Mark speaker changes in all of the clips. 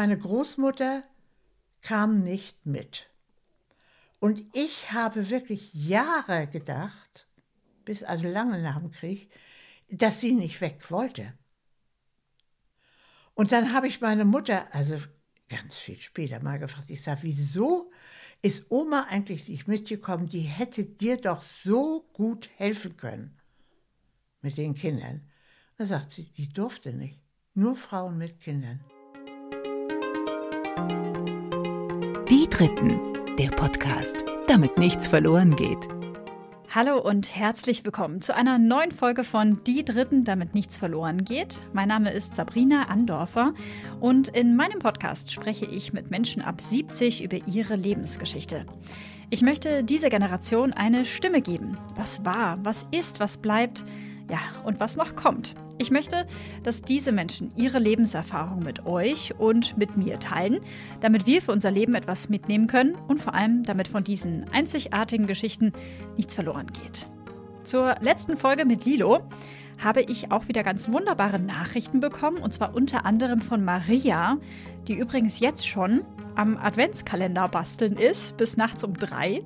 Speaker 1: meine Großmutter kam nicht mit. Und ich habe wirklich Jahre gedacht, bis also lange nach dem Krieg, dass sie nicht weg wollte. Und dann habe ich meine Mutter, also ganz viel später mal gefragt, ich sage, wieso ist Oma eigentlich nicht mitgekommen? Die hätte dir doch so gut helfen können mit den Kindern. Da sagt sie, die durfte nicht. Nur Frauen mit Kindern.
Speaker 2: Die Dritten, der Podcast, damit nichts verloren geht.
Speaker 3: Hallo und herzlich willkommen zu einer neuen Folge von Die Dritten, damit nichts verloren geht. Mein Name ist Sabrina Andorfer und in meinem Podcast spreche ich mit Menschen ab 70 über ihre Lebensgeschichte. Ich möchte dieser Generation eine Stimme geben. Was war, was ist, was bleibt, ja, und was noch kommt. Ich möchte, dass diese Menschen ihre Lebenserfahrung mit euch und mit mir teilen, damit wir für unser Leben etwas mitnehmen können und vor allem, damit von diesen einzigartigen Geschichten nichts verloren geht. Zur letzten Folge mit Lilo habe ich auch wieder ganz wunderbare Nachrichten bekommen, und zwar unter anderem von Maria, die übrigens jetzt schon am Adventskalender basteln ist, bis nachts um drei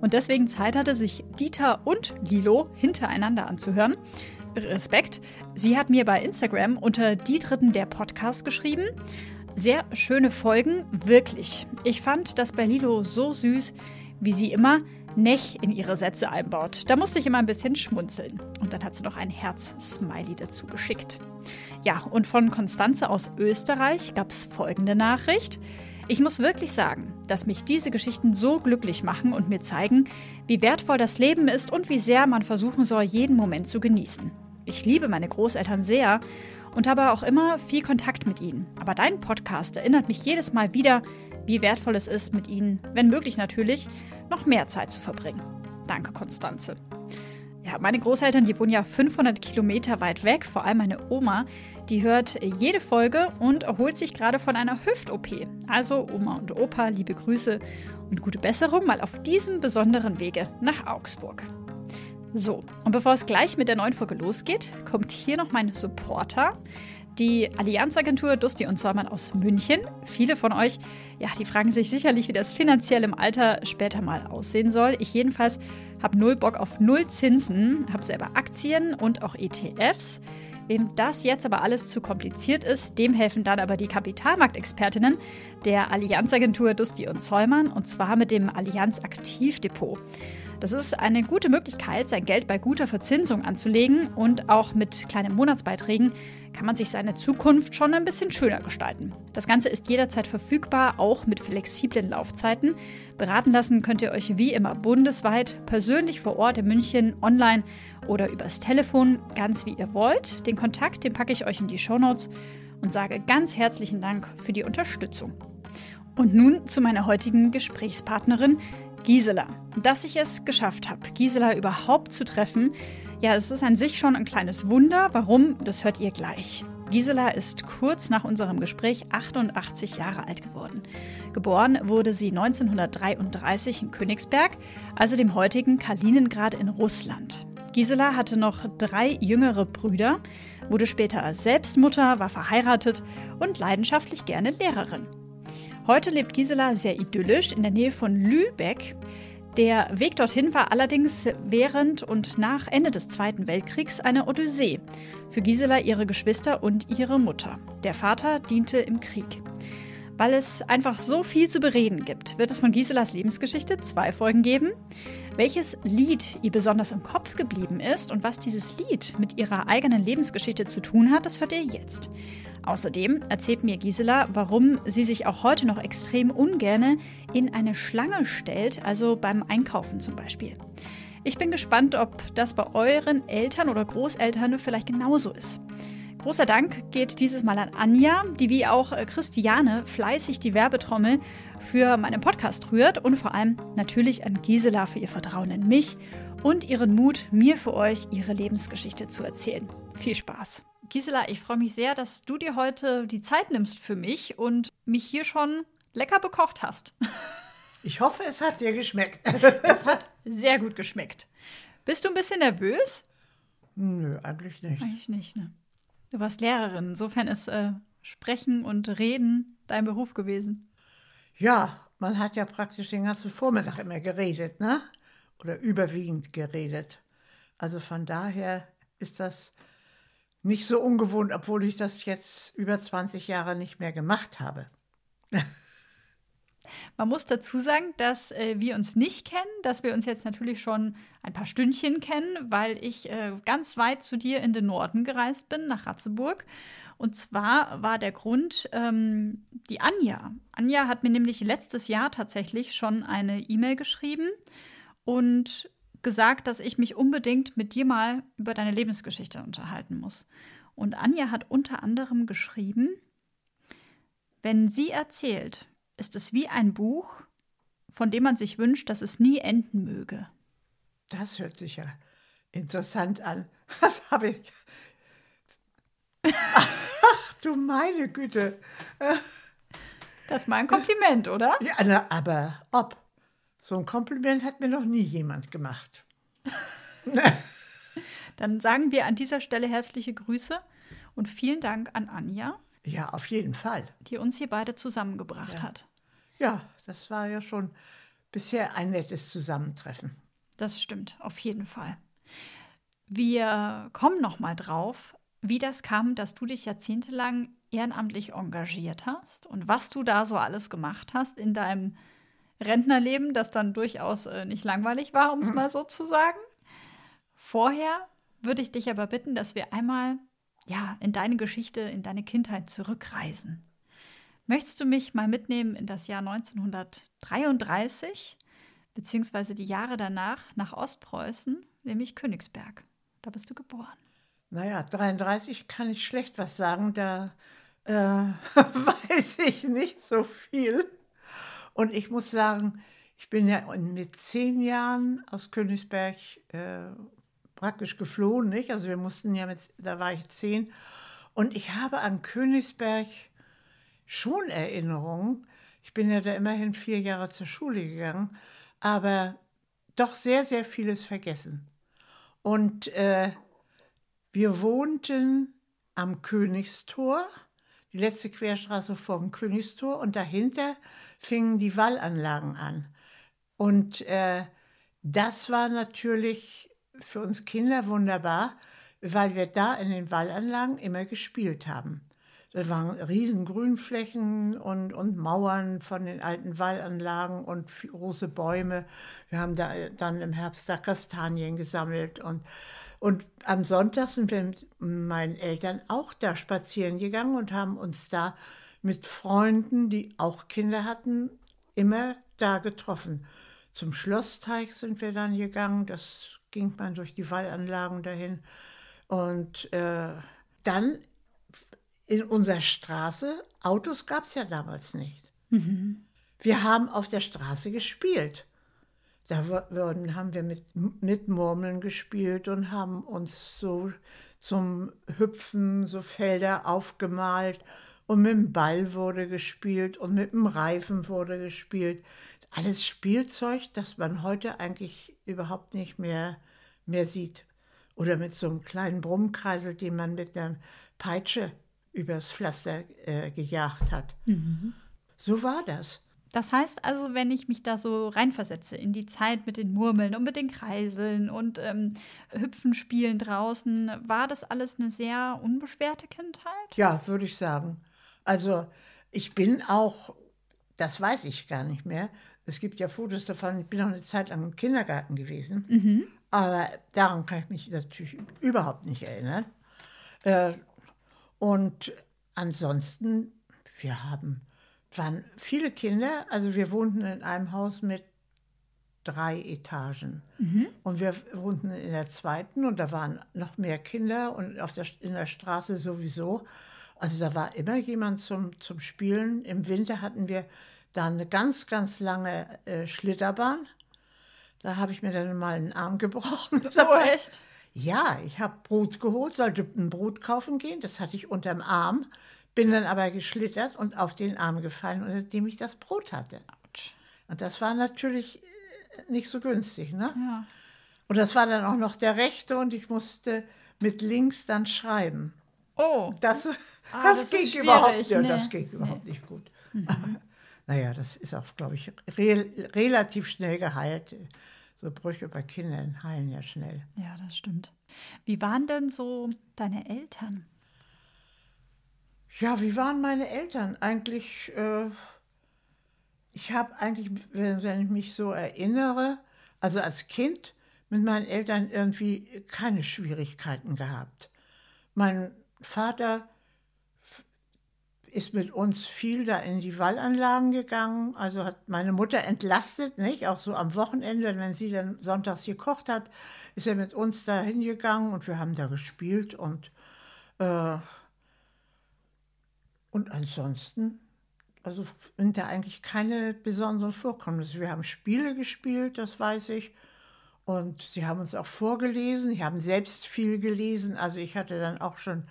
Speaker 3: und deswegen Zeit hatte, sich Dieter und Lilo hintereinander anzuhören. Respekt. Sie hat mir bei Instagram unter die Dritten der Podcast geschrieben. Sehr schöne Folgen, wirklich. Ich fand das bei Lilo so süß, wie sie immer Nech in ihre Sätze einbaut. Da musste ich immer ein bisschen schmunzeln. Und dann hat sie noch ein Herz-Smiley dazu geschickt. Ja, und von Konstanze aus Österreich gab es folgende Nachricht. Ich muss wirklich sagen, dass mich diese Geschichten so glücklich machen und mir zeigen, wie wertvoll das Leben ist und wie sehr man versuchen soll, jeden Moment zu genießen. Ich liebe meine Großeltern sehr und habe auch immer viel Kontakt mit ihnen. Aber dein Podcast erinnert mich jedes Mal wieder, wie wertvoll es ist, mit ihnen, wenn möglich natürlich, noch mehr Zeit zu verbringen. Danke, Konstanze. Ja, meine Großeltern, die wohnen ja 500 Kilometer weit weg. Vor allem meine Oma, die hört jede Folge und erholt sich gerade von einer Hüft-OP. Also Oma und Opa, liebe Grüße und gute Besserung mal auf diesem besonderen Wege nach Augsburg. So, und bevor es gleich mit der neuen Folge losgeht, kommt hier noch mein Supporter, die Allianzagentur Dusti und Zollmann aus München. Viele von euch, ja, die fragen sich sicherlich, wie das finanziell im Alter später mal aussehen soll. Ich jedenfalls habe null Bock auf null Zinsen, habe selber Aktien und auch ETFs. Wem das jetzt aber alles zu kompliziert ist, dem helfen dann aber die Kapitalmarktexpertinnen der Allianzagentur Dusti und Zollmann und zwar mit dem Allianz Aktivdepot. Das ist eine gute Möglichkeit, sein Geld bei guter Verzinsung anzulegen und auch mit kleinen Monatsbeiträgen kann man sich seine Zukunft schon ein bisschen schöner gestalten. Das Ganze ist jederzeit verfügbar, auch mit flexiblen Laufzeiten. Beraten lassen könnt ihr euch wie immer bundesweit, persönlich vor Ort in München, online oder übers Telefon, ganz wie ihr wollt. Den Kontakt, den packe ich euch in die Shownotes und sage ganz herzlichen Dank für die Unterstützung. Und nun zu meiner heutigen Gesprächspartnerin, Gisela. Dass ich es geschafft habe, Gisela überhaupt zu treffen, ja, es ist an sich schon ein kleines Wunder. Warum, das hört ihr gleich. Gisela ist kurz nach unserem Gespräch 88 Jahre alt geworden. Geboren wurde sie 1933 in Königsberg, also dem heutigen Kaliningrad in Russland. Gisela hatte noch drei jüngere Brüder, wurde später selbst Mutter, war verheiratet und leidenschaftlich gerne Lehrerin. Heute lebt Gisela sehr idyllisch in der Nähe von Lübeck. Der Weg dorthin war allerdings während und nach Ende des Zweiten Weltkriegs eine Odyssee für Gisela, ihre Geschwister und ihre Mutter. Der Vater diente im Krieg. Weil es einfach so viel zu bereden gibt, wird es von Giselas Lebensgeschichte zwei Folgen geben. Welches Lied ihr besonders im Kopf geblieben ist und was dieses Lied mit ihrer eigenen Lebensgeschichte zu tun hat, das hört ihr jetzt. Außerdem erzählt mir Gisela, warum sie sich auch heute noch extrem ungerne in eine Schlange stellt, also beim Einkaufen zum Beispiel. Ich bin gespannt, ob das bei euren Eltern oder Großeltern vielleicht genauso ist. Großer Dank geht dieses Mal an Anja, die wie auch Christiane fleißig die Werbetrommel für meinen Podcast rührt und vor allem natürlich an Gisela für ihr Vertrauen in mich und ihren Mut, mir für euch ihre Lebensgeschichte zu erzählen. Viel Spaß! Gisela, ich freue mich sehr, dass du dir heute die Zeit nimmst für mich und mich hier schon lecker bekocht hast.
Speaker 1: Ich hoffe, es hat dir geschmeckt.
Speaker 3: es hat sehr gut geschmeckt. Bist du ein bisschen nervös?
Speaker 1: Nö, eigentlich nicht.
Speaker 3: Eigentlich nicht, ne? Du warst Lehrerin, insofern ist äh, Sprechen und Reden dein Beruf gewesen?
Speaker 1: Ja, man hat ja praktisch den ganzen Vormittag immer geredet, ne? Oder überwiegend geredet. Also von daher ist das nicht so ungewohnt, obwohl ich das jetzt über 20 Jahre nicht mehr gemacht habe.
Speaker 3: Man muss dazu sagen, dass äh, wir uns nicht kennen, dass wir uns jetzt natürlich schon ein paar Stündchen kennen, weil ich äh, ganz weit zu dir in den Norden gereist bin, nach Ratzeburg. Und zwar war der Grund ähm, die Anja. Anja hat mir nämlich letztes Jahr tatsächlich schon eine E-Mail geschrieben und gesagt, dass ich mich unbedingt mit dir mal über deine Lebensgeschichte unterhalten muss. Und Anja hat unter anderem geschrieben, wenn sie erzählt, ist es wie ein Buch, von dem man sich wünscht, dass es nie enden möge.
Speaker 1: Das hört sich ja interessant an. Was habe ich. Ach du meine Güte.
Speaker 3: Das ist mal ein Kompliment, oder?
Speaker 1: Ja, na, aber ob. So ein Kompliment hat mir noch nie jemand gemacht.
Speaker 3: Dann sagen wir an dieser Stelle herzliche Grüße und vielen Dank an Anja.
Speaker 1: Ja, auf jeden Fall.
Speaker 3: Die uns hier beide zusammengebracht
Speaker 1: ja.
Speaker 3: hat.
Speaker 1: Ja, das war ja schon bisher ein nettes Zusammentreffen.
Speaker 3: Das stimmt, auf jeden Fall. Wir kommen noch mal drauf, wie das kam, dass du dich jahrzehntelang ehrenamtlich engagiert hast und was du da so alles gemacht hast in deinem Rentnerleben, das dann durchaus äh, nicht langweilig war, um es mal so zu sagen. Vorher würde ich dich aber bitten, dass wir einmal ja, in deine Geschichte, in deine Kindheit zurückreisen. Möchtest du mich mal mitnehmen in das Jahr 1933, beziehungsweise die Jahre danach nach Ostpreußen, nämlich Königsberg? Da bist du geboren.
Speaker 1: Naja, 33 kann ich schlecht was sagen, da äh, weiß ich nicht so viel. Und ich muss sagen, ich bin ja mit zehn Jahren aus Königsberg äh, praktisch geflohen, nicht? Also wir mussten ja mit, da war ich zehn. Und ich habe an Königsberg schon Erinnerungen. Ich bin ja da immerhin vier Jahre zur Schule gegangen, aber doch sehr, sehr vieles vergessen. Und äh, wir wohnten am Königstor, die letzte Querstraße vor dem Königstor, und dahinter fingen die Wallanlagen an. Und äh, das war natürlich für uns Kinder wunderbar, weil wir da in den Wallanlagen immer gespielt haben. Das waren riesen Grünflächen und, und Mauern von den alten Wallanlagen und große Bäume. Wir haben da dann im Herbst da Kastanien gesammelt und, und am Sonntag sind wir mit meinen Eltern auch da spazieren gegangen und haben uns da mit Freunden, die auch Kinder hatten, immer da getroffen. Zum Schlossteich sind wir dann gegangen, das ging man durch die Wallanlagen dahin. Und äh, dann in unserer Straße, Autos gab es ja damals nicht. Mhm. Wir haben auf der Straße gespielt. Da wurden, haben wir mit, mit Murmeln gespielt und haben uns so zum Hüpfen so Felder aufgemalt und mit dem Ball wurde gespielt und mit dem Reifen wurde gespielt. Alles Spielzeug, das man heute eigentlich überhaupt nicht mehr, mehr sieht. Oder mit so einem kleinen Brummkreisel, den man mit einer Peitsche übers Pflaster äh, gejagt hat. Mhm. So war das.
Speaker 3: Das heißt also, wenn ich mich da so reinversetze in die Zeit mit den Murmeln und mit den Kreiseln und ähm, Hüpfen spielen draußen, war das alles eine sehr unbeschwerte Kindheit?
Speaker 1: Ja, würde ich sagen. Also ich bin auch, das weiß ich gar nicht mehr, es gibt ja Fotos davon, ich bin auch eine Zeit lang im Kindergarten gewesen, mhm. aber daran kann ich mich natürlich überhaupt nicht erinnern. Äh, und ansonsten, wir haben, waren viele Kinder, also wir wohnten in einem Haus mit drei Etagen. Mhm. Und wir wohnten in der zweiten und da waren noch mehr Kinder und auf der, in der Straße sowieso. Also da war immer jemand zum, zum Spielen. Im Winter hatten wir da eine ganz, ganz lange äh, Schlitterbahn. Da habe ich mir dann mal einen Arm gebrochen.
Speaker 3: Oh, echt?
Speaker 1: Ja, ich habe Brot geholt, sollte ein Brot kaufen gehen, das hatte ich unterm Arm, bin dann aber geschlittert und auf den Arm gefallen, unter dem ich das Brot hatte. Und das war natürlich äh, nicht so günstig, ne? Ja. Und das war dann auch noch der rechte und ich musste mit links dann schreiben.
Speaker 3: Oh.
Speaker 1: Das, ah, das, das ging überhaupt, ja, nee. das ging überhaupt nee. nicht gut. naja, das ist auch, glaube ich, re relativ schnell geheilt. So Brüche bei Kindern heilen ja schnell.
Speaker 3: Ja, das stimmt. Wie waren denn so deine Eltern?
Speaker 1: Ja, wie waren meine Eltern? Eigentlich, äh, ich habe eigentlich, wenn, wenn ich mich so erinnere, also als Kind mit meinen Eltern irgendwie keine Schwierigkeiten gehabt. Mein Vater ist mit uns viel da in die Wallanlagen gegangen, also hat meine Mutter entlastet, nicht? Auch so am Wochenende, wenn sie dann sonntags gekocht hat, ist er mit uns da hingegangen und wir haben da gespielt und äh, und ansonsten, also sind da eigentlich keine besonderen Vorkommnisse. Wir haben Spiele gespielt, das weiß ich. Und sie haben uns auch vorgelesen. Sie haben selbst viel gelesen. Also ich hatte dann auch schon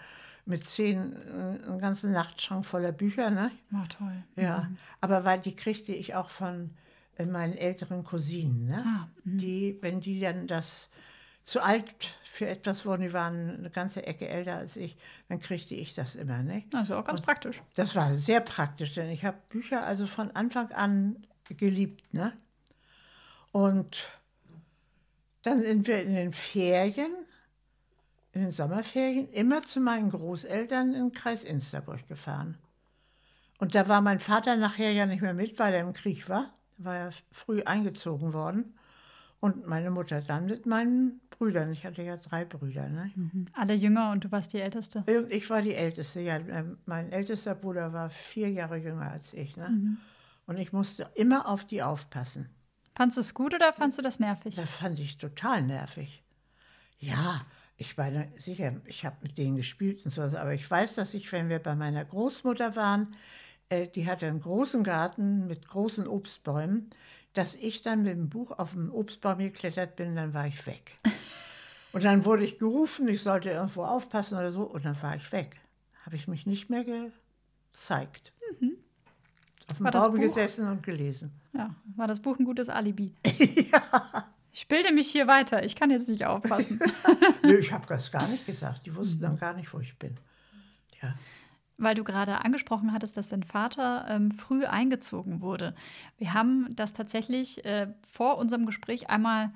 Speaker 1: mit zehn äh, einen ganzen Nachtschrank voller Bücher. Ne?
Speaker 3: War toll.
Speaker 1: Ja,
Speaker 3: Mhm.
Speaker 1: aber weil die kriegte ich auch von äh, meinen älteren Cousinen. Ne?
Speaker 3: Ah, mhm.
Speaker 1: die, wenn die dann das zu alt für etwas wurden, die waren eine ganze Ecke älter als ich, dann kriegte ich das immer. Ne?
Speaker 3: Also auch ganz praktisch.
Speaker 1: Das war sehr praktisch, denn ich habe Bücher also von Anfang an geliebt. Ne? Und dann sind wir in den Ferien, in den Sommerferien, immer zu meinen Großeltern den Kreis Insterburg gefahren. Und da war mein Vater nachher ja nicht mehr mit, weil er im Krieg war. Er war ja früh eingezogen worden. Und meine Mutter dann mit meinen Brüdern. Ich hatte ja drei Brüder. Ne?
Speaker 3: Mhm. Alle jünger und du warst die Älteste.
Speaker 1: Und ich war die Älteste, ja. Ähm, Mein ältester Bruder war vier Jahre jünger als ich. Ne?
Speaker 3: Mhm.
Speaker 1: Und ich musste immer auf die aufpassen.
Speaker 3: Fandest du es gut oder fandst du das nervig?
Speaker 1: Das fand ich total nervig. Ja, ich meine, sicher, ich habe mit denen gespielt und so, aber ich weiß, dass ich, wenn wir bei meiner Großmutter waren, äh, die hatte einen großen Garten mit großen Obstbäumen, dass ich dann mit dem Buch auf den Obstbaum geklettert bin, dann war ich weg. Und dann wurde ich gerufen, ich sollte irgendwo aufpassen oder so, und dann war ich weg. Habe ich mich nicht mehr gezeigt. Auf dem
Speaker 3: War
Speaker 1: Baum gesessen und gelesen.
Speaker 3: Ja, war das Buch ein gutes Alibi? Ich bilde mich hier weiter. Ich kann jetzt nicht aufpassen.
Speaker 1: Nö, ich habe das gar nicht gesagt. Die wussten dann gar nicht, wo ich bin. Ja.
Speaker 3: Weil du gerade angesprochen hattest, dass dein Vater ähm, früh eingezogen wurde. Wir haben das tatsächlich äh, vor unserem Gespräch einmal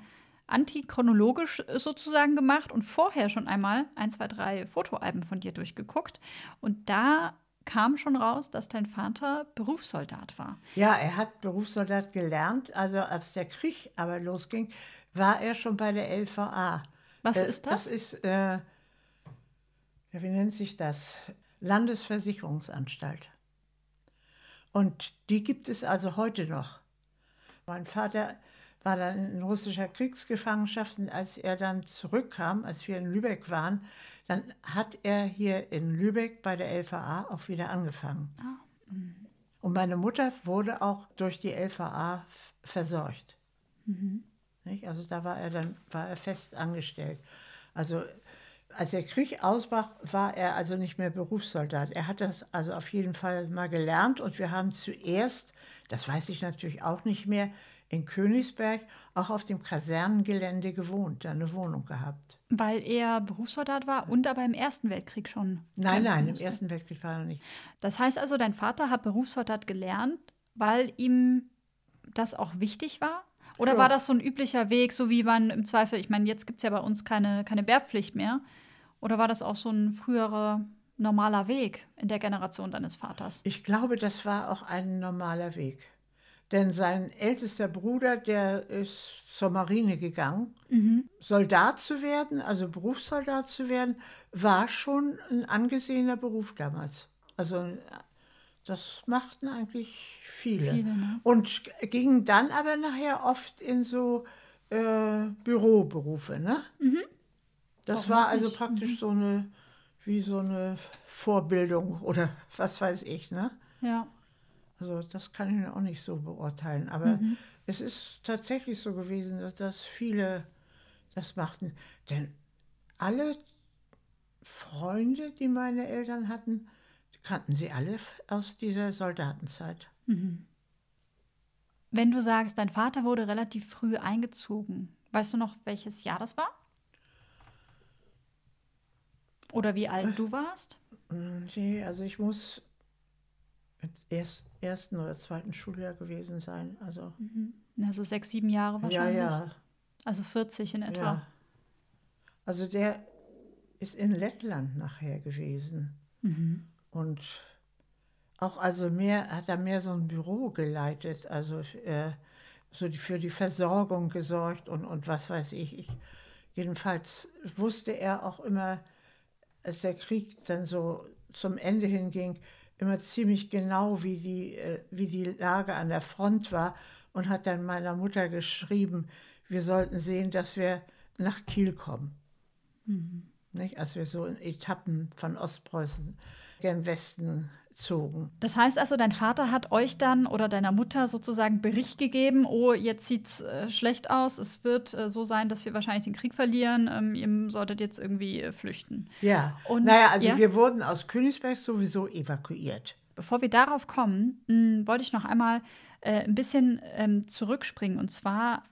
Speaker 3: antichronologisch äh, sozusagen gemacht und vorher schon einmal ein, zwei, drei Fotoalben von dir durchgeguckt. Und da kam schon raus, dass dein Vater Berufssoldat war.
Speaker 1: ja, er hat Berufssoldat gelernt. Also als der Krieg aber losging, war er schon bei der LVA.
Speaker 3: Was
Speaker 1: Äh,
Speaker 3: ist das?
Speaker 1: Das ist, äh, wie nennt sich das? Landesversicherungsanstalt. Und die gibt es also heute noch. Mein Vater war dann in russischer Kriegsgefangenschaft und als er dann zurückkam, als wir in Lübeck waren, dann hat er hier in Lübeck bei der LVA auch wieder angefangen. Und meine Mutter wurde auch durch die LVA versorgt. Nicht? Also da war er dann war er fest angestellt. Also als der Krieg ausbrach, war er also nicht mehr Berufssoldat. Er hat das also auf jeden Fall mal gelernt und wir haben zuerst, das weiß ich natürlich auch nicht mehr, in Königsberg auch auf dem Kasernengelände gewohnt, da eine Wohnung gehabt.
Speaker 3: Weil er Berufssoldat war und aber im Ersten Weltkrieg schon.
Speaker 1: Nein, nein, im
Speaker 3: musste.
Speaker 1: Ersten Weltkrieg war er nicht.
Speaker 3: Das heißt also, dein Vater hat Berufssoldat gelernt, weil ihm das auch wichtig war? Oder
Speaker 1: Ja.
Speaker 3: war das so ein üblicher Weg, so wie man im Zweifel, ich meine, jetzt gibt es ja bei uns keine, keine Wehrpflicht mehr. Oder war das auch so ein früherer normaler Weg in der Generation deines Vaters?
Speaker 1: Ich glaube, das war auch ein normaler Weg. Denn sein ältester Bruder, der ist zur Marine gegangen. Soldat zu werden, also Berufssoldat zu werden, war schon ein angesehener Beruf damals. Also das machten eigentlich viele.
Speaker 3: Viele, ne?
Speaker 1: Und gingen dann aber nachher oft in so äh, Büroberufe. Ne? Das war also praktisch so eine, wie so eine Vorbildung oder was weiß ich. Ne?
Speaker 3: Ja.
Speaker 1: Also das kann ich auch nicht so beurteilen. Aber es ist tatsächlich so gewesen, dass, dass viele das machten. Denn alle Freunde, die meine Eltern hatten, kannten sie alle aus dieser Soldatenzeit.
Speaker 3: Wenn du sagst, dein Vater wurde relativ früh eingezogen, weißt du noch, welches Jahr das war? Oder wie alt du warst?
Speaker 1: Mm, Nee, also ich muss erst, ersten oder zweiten Schuljahr gewesen sein. Also,
Speaker 3: Also sechs, sieben Jahre
Speaker 1: ja,
Speaker 3: wahrscheinlich.
Speaker 1: ja,
Speaker 3: Also 40 in etwa.
Speaker 1: ja. Also der ist in Lettland nachher gewesen. Und auch also mehr, hat er mehr so ein Büro geleitet, also äh, so die, für die Versorgung gesorgt und, und was weiß ich. ich. Jedenfalls wusste er auch immer, als der Krieg dann so zum Ende hinging, immer ziemlich genau, wie die, äh, wie die Lage an der Front war und hat dann meiner Mutter geschrieben, wir sollten sehen, dass wir nach Kiel kommen. Nicht? Als wir so in Etappen von Ostpreußen gen Westen zogen.
Speaker 3: Das heißt also, dein Vater hat euch dann oder deiner Mutter sozusagen Bericht gegeben, oh, jetzt sieht's äh, schlecht aus, es wird äh, so sein, dass wir wahrscheinlich den Krieg verlieren, ähm, ihr solltet jetzt irgendwie äh, flüchten.
Speaker 1: Ja,
Speaker 3: Und-
Speaker 1: naja, also
Speaker 3: ja?
Speaker 1: wir wurden aus Königsberg sowieso evakuiert.
Speaker 3: Bevor wir darauf kommen, mh, wollte ich noch einmal äh, ein bisschen ähm, zurückspringen. Und zwar,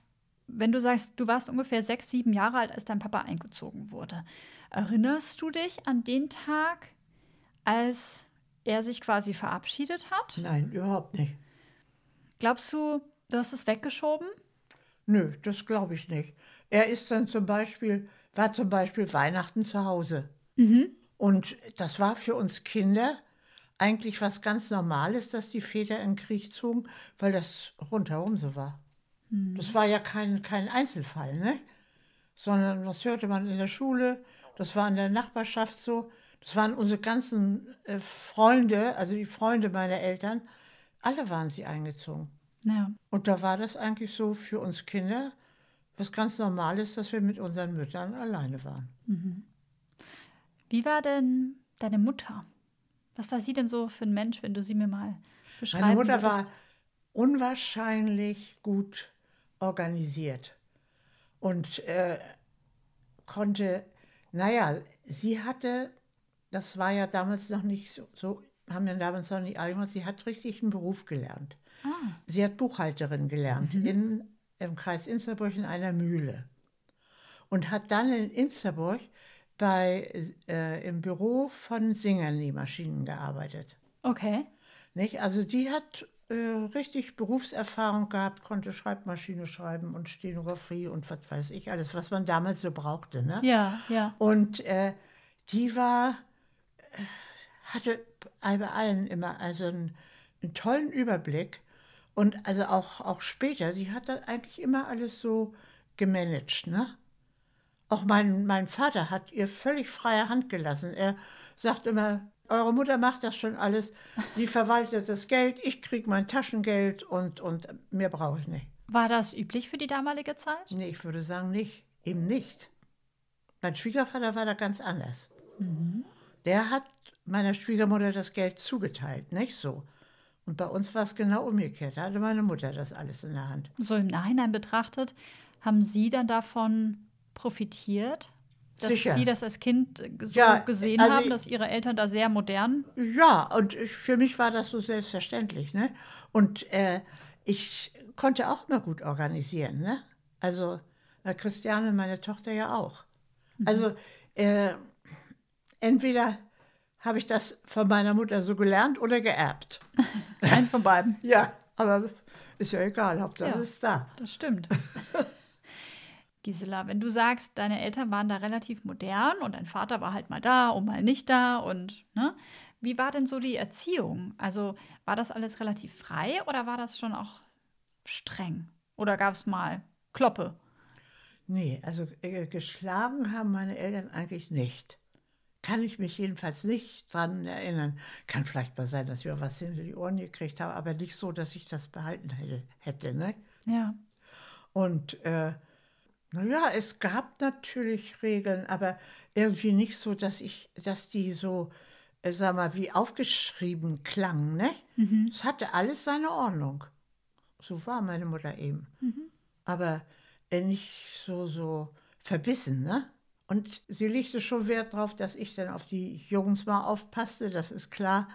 Speaker 3: wenn du sagst, du warst ungefähr sechs, sieben Jahre alt, als dein Papa eingezogen wurde. Erinnerst du dich an den Tag, als er sich quasi verabschiedet hat?
Speaker 1: Nein, überhaupt nicht.
Speaker 3: Glaubst du, du hast es weggeschoben?
Speaker 1: Nö, das glaube ich nicht. Er ist dann zum Beispiel, war zum Beispiel Weihnachten zu Hause. Und das war für uns Kinder eigentlich was ganz Normales, dass die Väter in den Krieg zogen, weil das rundherum so war. Das war ja kein, kein Einzelfall, ne? Sondern das hörte man in der Schule, das war in der Nachbarschaft so. Das waren unsere ganzen äh, Freunde, also die Freunde meiner Eltern, alle waren sie eingezogen.
Speaker 3: Ja.
Speaker 1: Und da war das eigentlich so für uns Kinder was ganz Normales, dass wir mit unseren Müttern alleine waren.
Speaker 3: Wie war denn deine Mutter? Was war sie denn so für ein Mensch, wenn du sie mir mal beschreiben
Speaker 1: Meine Mutter
Speaker 3: würdest?
Speaker 1: war unwahrscheinlich gut organisiert und äh, konnte, naja, sie hatte, das war ja damals noch nicht so, so haben wir damals noch nicht alle gemacht, sie hat richtig einen Beruf gelernt.
Speaker 3: Ah,
Speaker 1: Sie hat Buchhalterin gelernt in, im Kreis Insterburg in einer Mühle und hat dann in Insterburg bei, äh, im Büro von Singer-Nähmaschinen gearbeitet.
Speaker 3: okay.
Speaker 1: Nicht? Also die hat äh, richtig Berufserfahrung gehabt, konnte Schreibmaschine schreiben und Stenografie und was weiß ich, alles, was man damals so brauchte. Ne?
Speaker 3: Ja, ja.
Speaker 1: Und äh, die war, hatte bei allen immer also einen, einen tollen Überblick. Und also auch, auch später, die hat das eigentlich immer alles so gemanagt. Ne? Auch mein, mein Vater hat ihr völlig freie Hand gelassen. Er sagt immer, eure Mutter macht das schon alles, die verwaltet das Geld, ich kriege mein Taschengeld und, und mehr brauche ich nicht.
Speaker 3: War das üblich für die damalige Zeit?
Speaker 1: Nee, ich würde sagen nicht, eben nicht. Mein Schwiegervater war da ganz anders. Der hat meiner Schwiegermutter das Geld zugeteilt, nicht so. Und bei uns war es genau umgekehrt. Da hatte meine Mutter das alles in der Hand.
Speaker 3: So im Nachhinein betrachtet, haben Sie dann davon profitiert, dass
Speaker 1: Sicher.
Speaker 3: Sie das als Kind so
Speaker 1: Ja,
Speaker 3: gesehen
Speaker 1: also
Speaker 3: haben,
Speaker 1: ich-
Speaker 3: dass Ihre Eltern da sehr modern
Speaker 1: Ja, und ich, für mich war das so selbstverständlich. Ne? Und äh, ich konnte auch mal gut organisieren. Ne? Also äh, Christiane, meine Tochter ja auch. Also äh, entweder habe ich das von meiner Mutter so gelernt oder geerbt.
Speaker 3: Eins von beiden.
Speaker 1: Ja, aber ist ja egal, Hauptsache
Speaker 3: Ja.
Speaker 1: es ist da.
Speaker 3: Das stimmt. Gisela, wenn du sagst, deine Eltern waren da relativ modern und dein Vater war halt mal da und mal nicht da und ne? Wie war denn so die Erziehung? Also war das alles relativ frei oder war das schon auch streng? Oder gab es mal Kloppe?
Speaker 1: Nee, also äh, geschlagen haben meine Eltern eigentlich nicht. Kann ich mich jedenfalls nicht dran erinnern. Kann vielleicht mal sein, dass ich mal was hinter die Ohren gekriegt habe, aber nicht so, dass ich das behalten hätte. ne?
Speaker 3: Ja.
Speaker 1: Und äh, naja, es gab natürlich Regeln, aber irgendwie nicht so, dass ich, dass die so, äh, sag mal, wie aufgeschrieben klangen, ne? Es hatte alles seine Ordnung. So war meine Mutter eben. Aber äh, nicht so, so verbissen, ne? Und sie legte schon Wert darauf, dass ich dann auf die Jungs mal aufpasste, das ist klar.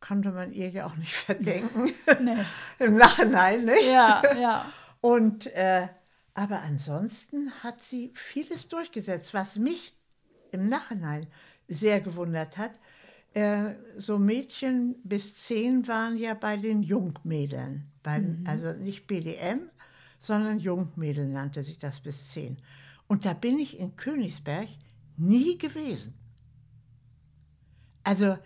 Speaker 1: Konnte man ihr ja auch nicht verdenken.
Speaker 3: Nee.
Speaker 1: Im Nachhinein, ne?
Speaker 3: Ja, ja.
Speaker 1: Und äh, aber ansonsten hat sie vieles durchgesetzt, was mich im Nachhinein sehr gewundert hat. äh, so Mädchen bis zehn waren ja bei den Jungmädeln. Bei,
Speaker 3: Mhm.
Speaker 1: Also nicht BDM, sondern Jungmädel nannte sich das bis zehn. Und da bin ich in Königsberg nie gewesen. Also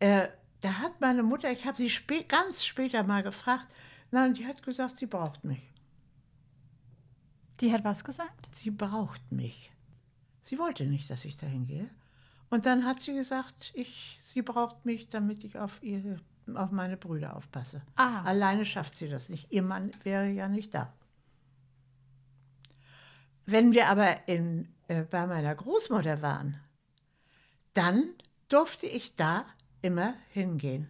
Speaker 1: äh, da hat meine Mutter, ich habe sie spä ganz später mal gefragt, nein, die hat gesagt, sie braucht mich.
Speaker 3: Die hat was gesagt?
Speaker 1: Sie braucht mich. Sie wollte nicht, dass ich dahin gehe. Und dann hat sie gesagt, ich, sie braucht mich, damit ich auf, ihre, auf meine Brüder aufpasse.
Speaker 3: Ah.
Speaker 1: Alleine schafft sie das nicht. Ihr Mann wäre ja nicht da. Wenn wir aber in, äh, bei meiner Großmutter waren, dann durfte ich da immer hingehen.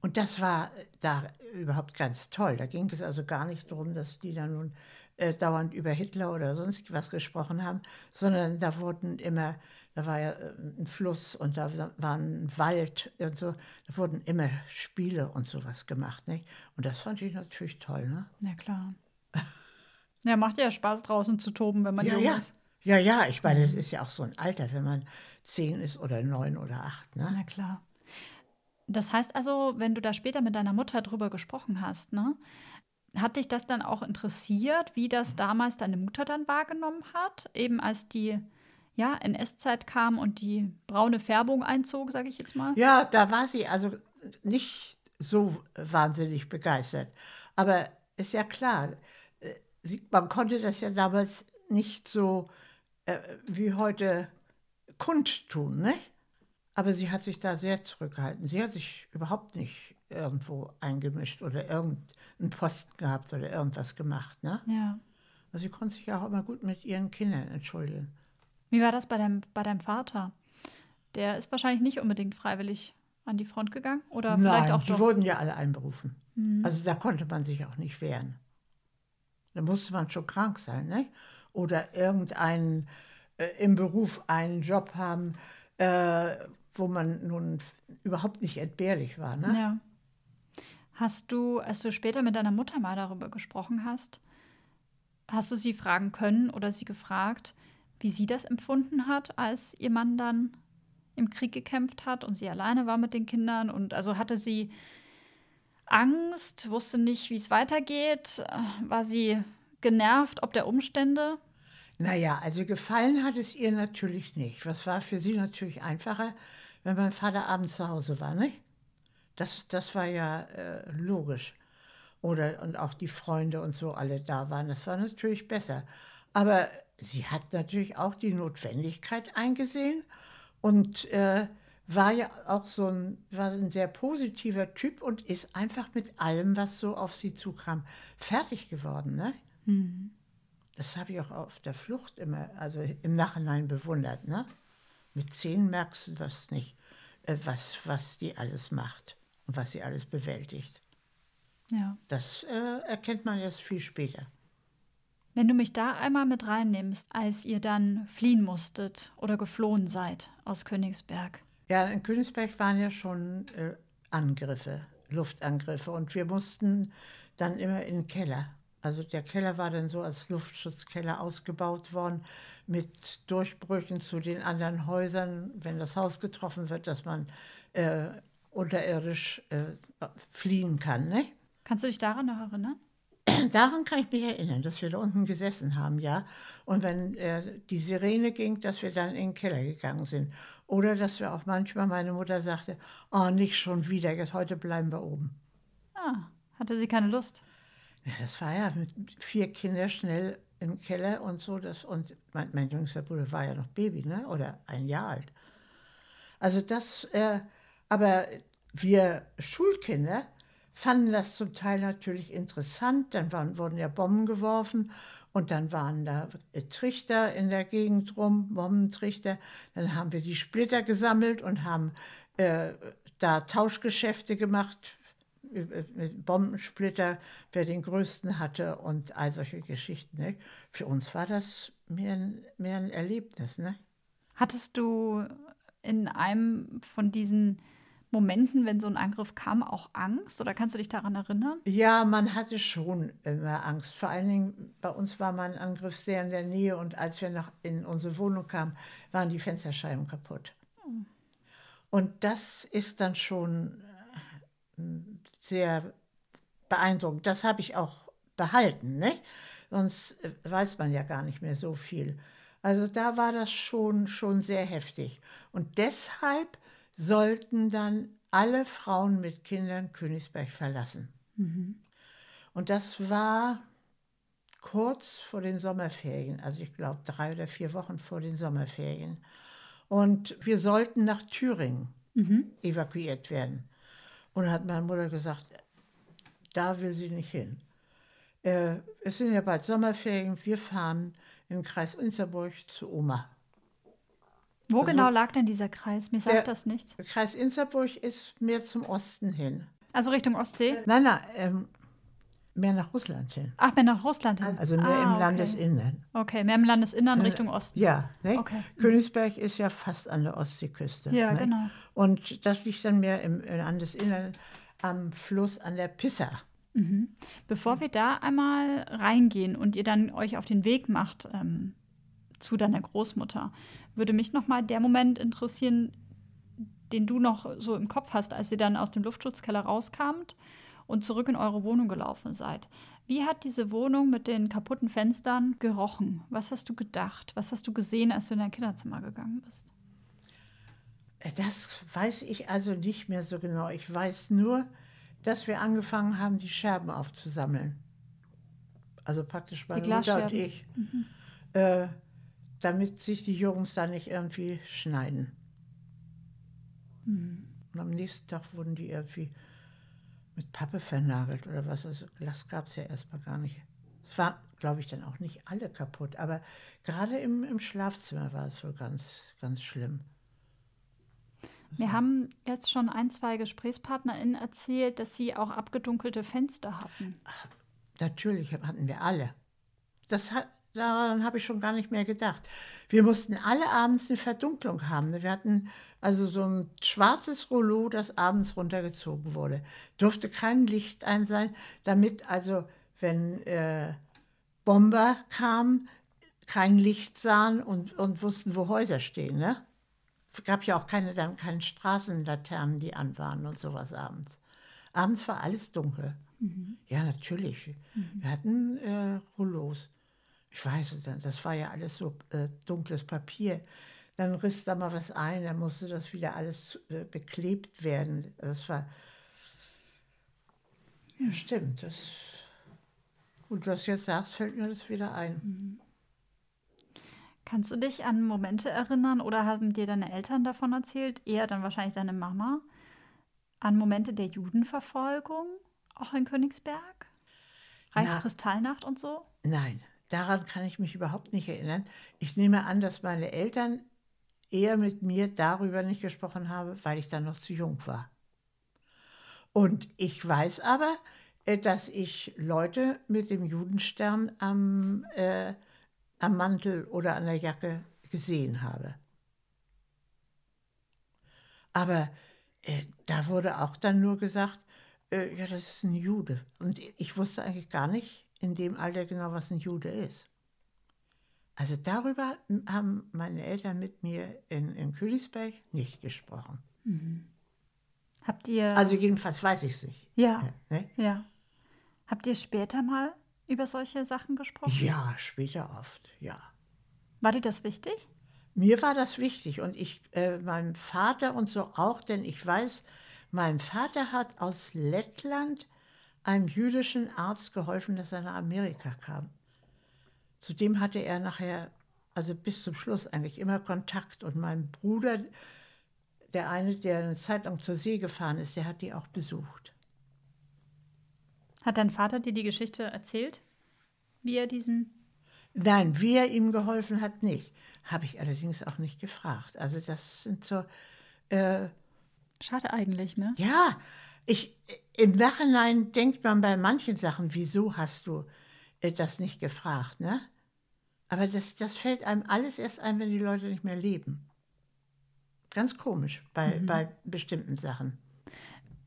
Speaker 1: Und das war da überhaupt ganz toll. Da ging es also gar nicht darum, dass die da nun äh, dauernd über Hitler oder sonst was gesprochen haben, sondern da wurden immer, da war ja äh, ein Fluss und da war ein Wald und so, da wurden immer Spiele und sowas gemacht. Nicht? Und das fand ich natürlich toll. Ne?
Speaker 3: Ja, klar. Ja, macht ja Spaß draußen zu toben, wenn man
Speaker 1: Ja,
Speaker 3: jung
Speaker 1: ja.
Speaker 3: ist.
Speaker 1: Ja, ja, ich meine, es ist ja auch so ein Alter, wenn man zehn ist oder neun oder acht. Ne?
Speaker 3: Na klar. Das heißt also, wenn du da später mit deiner Mutter drüber gesprochen hast, ne, hat dich das dann auch interessiert, wie das damals deine Mutter dann wahrgenommen hat, eben als die ja, NS-Zeit kam und die braune Färbung einzog, sage ich jetzt mal?
Speaker 1: Ja, da war sie also nicht so wahnsinnig begeistert. Aber ist ja klar, man konnte das ja damals nicht so äh, wie heute kundtun, nicht? Aber sie hat sich da sehr zurückgehalten. Sie hat sich überhaupt nicht irgendwo eingemischt oder irgendeinen Posten gehabt oder irgendwas gemacht. Ne?
Speaker 3: Ja.
Speaker 1: Also sie konnte sich ja auch immer gut mit ihren Kindern entschuldigen.
Speaker 3: Wie war das bei deinem, bei deinem Vater? Der ist wahrscheinlich nicht unbedingt freiwillig an die Front gegangen? Oder vielleicht
Speaker 1: Nein,
Speaker 3: auch
Speaker 1: die
Speaker 3: doch?
Speaker 1: wurden ja alle einberufen. Also da konnte man sich auch nicht wehren. Da musste man schon krank sein, ne? Oder irgendeinen äh, im Beruf einen Job haben, äh, wo man nun überhaupt nicht entbehrlich war. Ne?
Speaker 3: Ja. Hast du, als du später mit deiner Mutter mal darüber gesprochen hast, hast du sie fragen können oder sie gefragt, wie sie das empfunden hat, als ihr Mann dann im Krieg gekämpft hat und sie alleine war mit den Kindern? Und also hatte sie Angst, wusste nicht, wie es weitergeht? War sie genervt ob der Umstände?
Speaker 1: Naja, also gefallen hat es ihr natürlich nicht. Was war für sie natürlich einfacher, wenn mein Vater abends zu Hause war, nicht? Das, das war ja äh, logisch. Oder und auch die Freunde und so alle da waren. Das war natürlich besser. Aber sie hat natürlich auch die Notwendigkeit eingesehen und äh, war ja auch so ein, war ein sehr positiver Typ und ist einfach mit allem, was so auf sie zukam, fertig geworden. Ne? Das habe ich auch auf der Flucht immer, also im Nachhinein bewundert. Ne? Mit zehn merkst du das nicht, äh, was, was die alles macht und was sie alles bewältigt.
Speaker 3: Ja.
Speaker 1: Das äh, erkennt man erst viel später.
Speaker 3: Wenn du mich da einmal mit reinnimmst, als ihr dann fliehen musstet oder geflohen seid aus Königsberg.
Speaker 1: Ja, in Königsberg waren ja schon äh, Angriffe, Luftangriffe und wir mussten dann immer in den Keller. Also der Keller war dann so als Luftschutzkeller ausgebaut worden mit Durchbrüchen zu den anderen Häusern, wenn das Haus getroffen wird, dass man äh, unterirdisch äh, fliehen kann. Ne?
Speaker 3: Kannst du dich daran noch erinnern?
Speaker 1: Daran kann ich mich erinnern, dass wir da unten gesessen haben, ja. Und wenn äh, die Sirene ging, dass wir dann in den Keller gegangen sind. Oder dass wir auch manchmal, meine Mutter sagte, oh, nicht schon wieder, jetzt heute bleiben wir oben.
Speaker 3: Ah, hatte sie keine Lust.
Speaker 1: Ja, das war ja mit vier Kindern schnell im Keller und so. Das, und mein, mein jüngster Bruder war ja noch Baby, ne? oder ein Jahr alt. Also das, äh, aber wir Schulkinder fanden das zum Teil natürlich interessant. Dann waren, wurden ja Bomben geworfen und dann waren da äh, Trichter in der Gegend rum, Bombentrichter. Dann haben wir die Splitter gesammelt und haben äh, da Tauschgeschäfte gemacht äh, mit Bombensplitter, wer den größten hatte und all solche Geschichten. Ne? Für uns war das mehr ein, mehr ein Erlebnis. Ne?
Speaker 3: Hattest du in einem von diesen Momenten, wenn so ein Angriff kam, auch Angst? Oder kannst du dich daran erinnern?
Speaker 1: Ja, man hatte schon immer Angst. Vor allen Dingen bei uns war mein Angriff sehr in der Nähe und als wir noch in unsere Wohnung kamen, waren die Fensterscheiben kaputt. Und das ist dann schon äh, sehr beeindruckend. Das habe ich auch behalten, nicht? Sonst äh, weiß man ja gar nicht mehr so viel. Also da war das schon, schon sehr heftig. Und deshalb sollten dann alle Frauen mit Kindern Königsberg verlassen. Mhm. Und das war kurz vor den Sommerferien, also ich glaube drei oder vier Wochen vor den Sommerferien. Und wir sollten nach Thüringen mhm. evakuiert werden. Und da hat meine Mutter gesagt, da will sie nicht hin. Äh, es sind ja bald Sommerferien, wir fahren im Kreis Insterburg zu Oma.
Speaker 3: Wo also, genau lag denn dieser Kreis? Mir sagt das nichts.
Speaker 1: Der Kreis Insterburg ist mehr zum Osten hin.
Speaker 3: Also Richtung Ostsee?
Speaker 1: Nein, nein, ähm, mehr nach Russland hin.
Speaker 3: Ach, mehr nach Russland hin.
Speaker 1: Also mehr ah, im okay. Landesinnern.
Speaker 3: Okay, mehr im Landesinnern Richtung Osten.
Speaker 1: Ja, ne? okay. Königsberg ist ja fast an der Ostseeküste.
Speaker 3: Ja, ne? genau.
Speaker 1: Und das liegt dann mehr im Landesinnern am Fluss an der Pissa.
Speaker 3: Mhm. Bevor wir da einmal reingehen und ihr dann euch auf den Weg macht ähm, zu deiner Großmutter, würde mich noch mal der Moment interessieren, den du noch so im Kopf hast, als ihr dann aus dem Luftschutzkeller rauskamt und zurück in eure Wohnung gelaufen seid. Wie hat diese Wohnung mit den kaputten Fenstern gerochen? Was hast du gedacht? Was hast du gesehen, als du in dein Kinderzimmer gegangen bist?
Speaker 1: Das weiß ich also nicht mehr so genau. Ich weiß nur, dass wir angefangen haben, die Scherben aufzusammeln. Also praktisch meine Mutter und ich. Mhm. Äh, damit sich die Jungs da nicht irgendwie schneiden. Mhm. Und am nächsten Tag wurden die irgendwie mit Pappe vernagelt oder was. Also Glas gab es ja erstmal gar nicht. Es war, glaube ich, dann auch nicht alle kaputt, aber gerade im, im Schlafzimmer war es wohl ganz, ganz schlimm.
Speaker 3: Wir haben jetzt schon ein, zwei GesprächspartnerInnen erzählt, dass sie auch abgedunkelte Fenster hatten.
Speaker 1: Ach, natürlich hatten wir alle. Das hat, daran habe ich schon gar nicht mehr gedacht. Wir mussten alle abends eine Verdunklung haben. Wir hatten also so ein schwarzes Rollo, das abends runtergezogen wurde. Durfte kein Licht ein sein, damit also, wenn äh, Bomber kamen, kein Licht sahen und, und wussten, wo Häuser stehen. Ne? Es gab ja auch keine, dann keine Straßenlaternen, die an waren und sowas abends. Abends war alles dunkel. Mhm. Ja, natürlich. Mhm. Wir hatten äh, Rollos. Ich weiß, das war ja alles so äh, dunkles Papier. Dann riss da mal was ein, dann musste das wieder alles äh, beklebt werden. Das war. Ja, stimmt. Das, gut, was du jetzt sagst, fällt mir das wieder ein. Mhm.
Speaker 3: Kannst du dich an Momente erinnern oder haben dir deine Eltern davon erzählt? Eher dann wahrscheinlich deine Mama. An Momente der Judenverfolgung, auch in Königsberg? Reichskristallnacht und so?
Speaker 1: Nein, daran kann ich mich überhaupt nicht erinnern. Ich nehme an, dass meine Eltern eher mit mir darüber nicht gesprochen haben, weil ich dann noch zu jung war. Und ich weiß aber, äh, dass ich Leute mit dem Judenstern am äh, am Mantel oder an der Jacke gesehen habe. Aber äh, da wurde auch dann nur gesagt, äh, ja, das ist ein Jude. Und ich wusste eigentlich gar nicht in dem Alter genau, was ein Jude ist. Also darüber haben meine Eltern mit mir in, in Königsberg nicht gesprochen. Mhm.
Speaker 3: Habt ihr.
Speaker 1: Also jedenfalls weiß ich es nicht.
Speaker 3: Ja. Ne? Ja. Habt ihr später mal über solche Sachen gesprochen?
Speaker 1: Ja, später oft, ja.
Speaker 3: War dir das wichtig?
Speaker 1: Mir war das wichtig und ich, äh, meinem Vater und so auch, denn ich weiß, mein Vater hat aus Lettland einem jüdischen Arzt geholfen, dass er nach Amerika kam. Zudem hatte er nachher, also bis zum Schluss eigentlich immer Kontakt. Und mein Bruder, der eine, der eine Zeit lang zur See gefahren ist, der hat die auch besucht.
Speaker 3: Hat dein Vater dir die Geschichte erzählt? Wie er diesem.
Speaker 1: Nein, wie er ihm geholfen hat, nicht. Habe ich allerdings auch nicht gefragt. Also, das sind so. Äh,
Speaker 3: Schade eigentlich, ne?
Speaker 1: Ja, ich, im Nachhinein denkt man bei manchen Sachen, wieso hast du äh, das nicht gefragt, ne? Aber das, das fällt einem alles erst ein, wenn die Leute nicht mehr leben. Ganz komisch bei, mhm. bei bestimmten Sachen.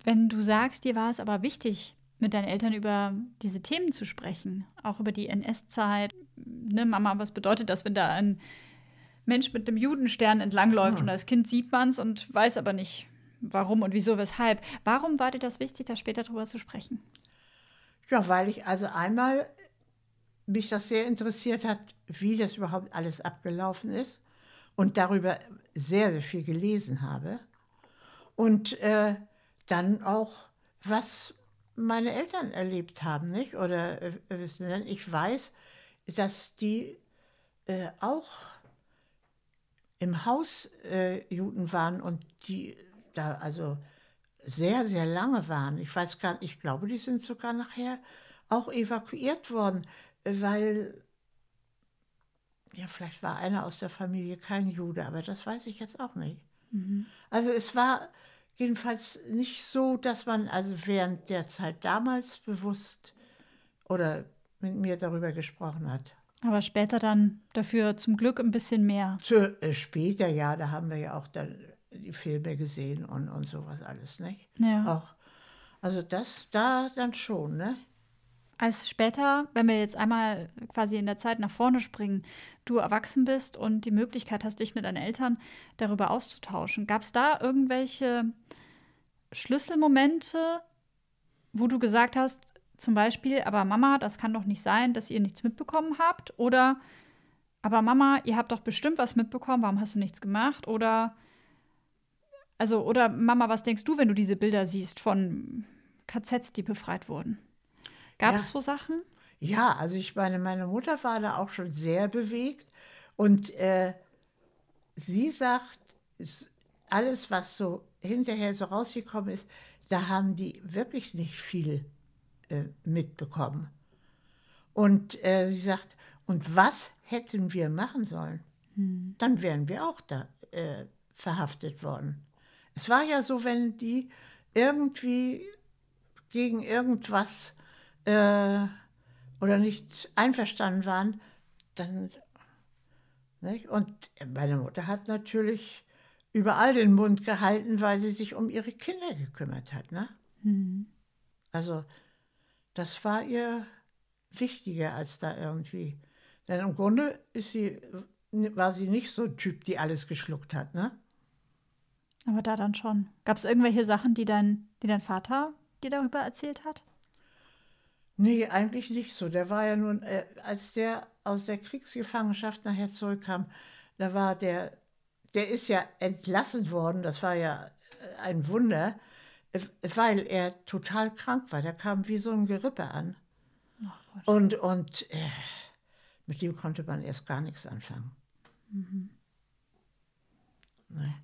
Speaker 3: Wenn du sagst, dir war es aber wichtig, mit deinen Eltern über diese Themen zu sprechen, auch über die NS-Zeit. Ne, Mama, was bedeutet das, wenn da ein Mensch mit dem Judenstern entlangläuft ja. und als Kind sieht man es und weiß aber nicht, warum und wieso, weshalb. Warum war dir das wichtig, da später drüber zu sprechen?
Speaker 1: Ja, weil ich also einmal mich das sehr interessiert hat, wie das überhaupt alles abgelaufen ist und darüber sehr, sehr viel gelesen habe. Und äh, dann auch, was meine Eltern erlebt haben, nicht? Oder äh, ich weiß, dass die äh, auch im Haus äh, Juden waren und die da also sehr, sehr lange waren. Ich weiß gar nicht, ich glaube, die sind sogar nachher auch evakuiert worden, weil, ja, vielleicht war einer aus der Familie kein Jude, aber das weiß ich jetzt auch nicht. Mhm. Also es war jedenfalls nicht so, dass man also während der Zeit damals bewusst oder mit mir darüber gesprochen hat.
Speaker 3: Aber später dann dafür zum Glück ein bisschen mehr.
Speaker 1: Zu, äh, später, ja, da haben wir ja auch dann die Filme gesehen und, und sowas alles, nicht?
Speaker 3: Ja.
Speaker 1: Auch, also das da dann schon, ne?
Speaker 3: Als später, wenn wir jetzt einmal quasi in der Zeit nach vorne springen, du erwachsen bist und die Möglichkeit hast, dich mit deinen Eltern darüber auszutauschen, gab es da irgendwelche Schlüsselmomente, wo du gesagt hast, zum Beispiel, aber Mama, das kann doch nicht sein, dass ihr nichts mitbekommen habt? Oder, aber Mama, ihr habt doch bestimmt was mitbekommen, warum hast du nichts gemacht? Oder, also, oder Mama, was denkst du, wenn du diese Bilder siehst von KZs, die befreit wurden? Gab es ja. so Sachen?
Speaker 1: Ja, also ich meine, meine Mutter war da auch schon sehr bewegt und äh, sie sagt, alles, was so hinterher so rausgekommen ist, da haben die wirklich nicht viel äh, mitbekommen. Und äh, sie sagt, und was hätten wir machen sollen? Hm. Dann wären wir auch da äh, verhaftet worden. Es war ja so, wenn die irgendwie gegen irgendwas äh, oder nicht einverstanden waren, dann. Nicht? Und meine Mutter hat natürlich überall den Mund gehalten, weil sie sich um ihre Kinder gekümmert hat. Ne? Mhm. Also das war ihr wichtiger als da irgendwie. Denn im Grunde ist sie, war sie nicht so ein Typ, die alles geschluckt hat, ne?
Speaker 3: Aber da dann schon. Gab es irgendwelche Sachen, die dein, die dein Vater dir darüber erzählt hat?
Speaker 1: Nee, eigentlich nicht so. Der war ja nun, äh, als der aus der Kriegsgefangenschaft nachher zurückkam, da war der, der ist ja entlassen worden, das war ja äh, ein Wunder weil er total krank war. Der kam wie so ein Gerippe an. Und und äh, mit dem konnte man erst gar nichts anfangen. Mhm.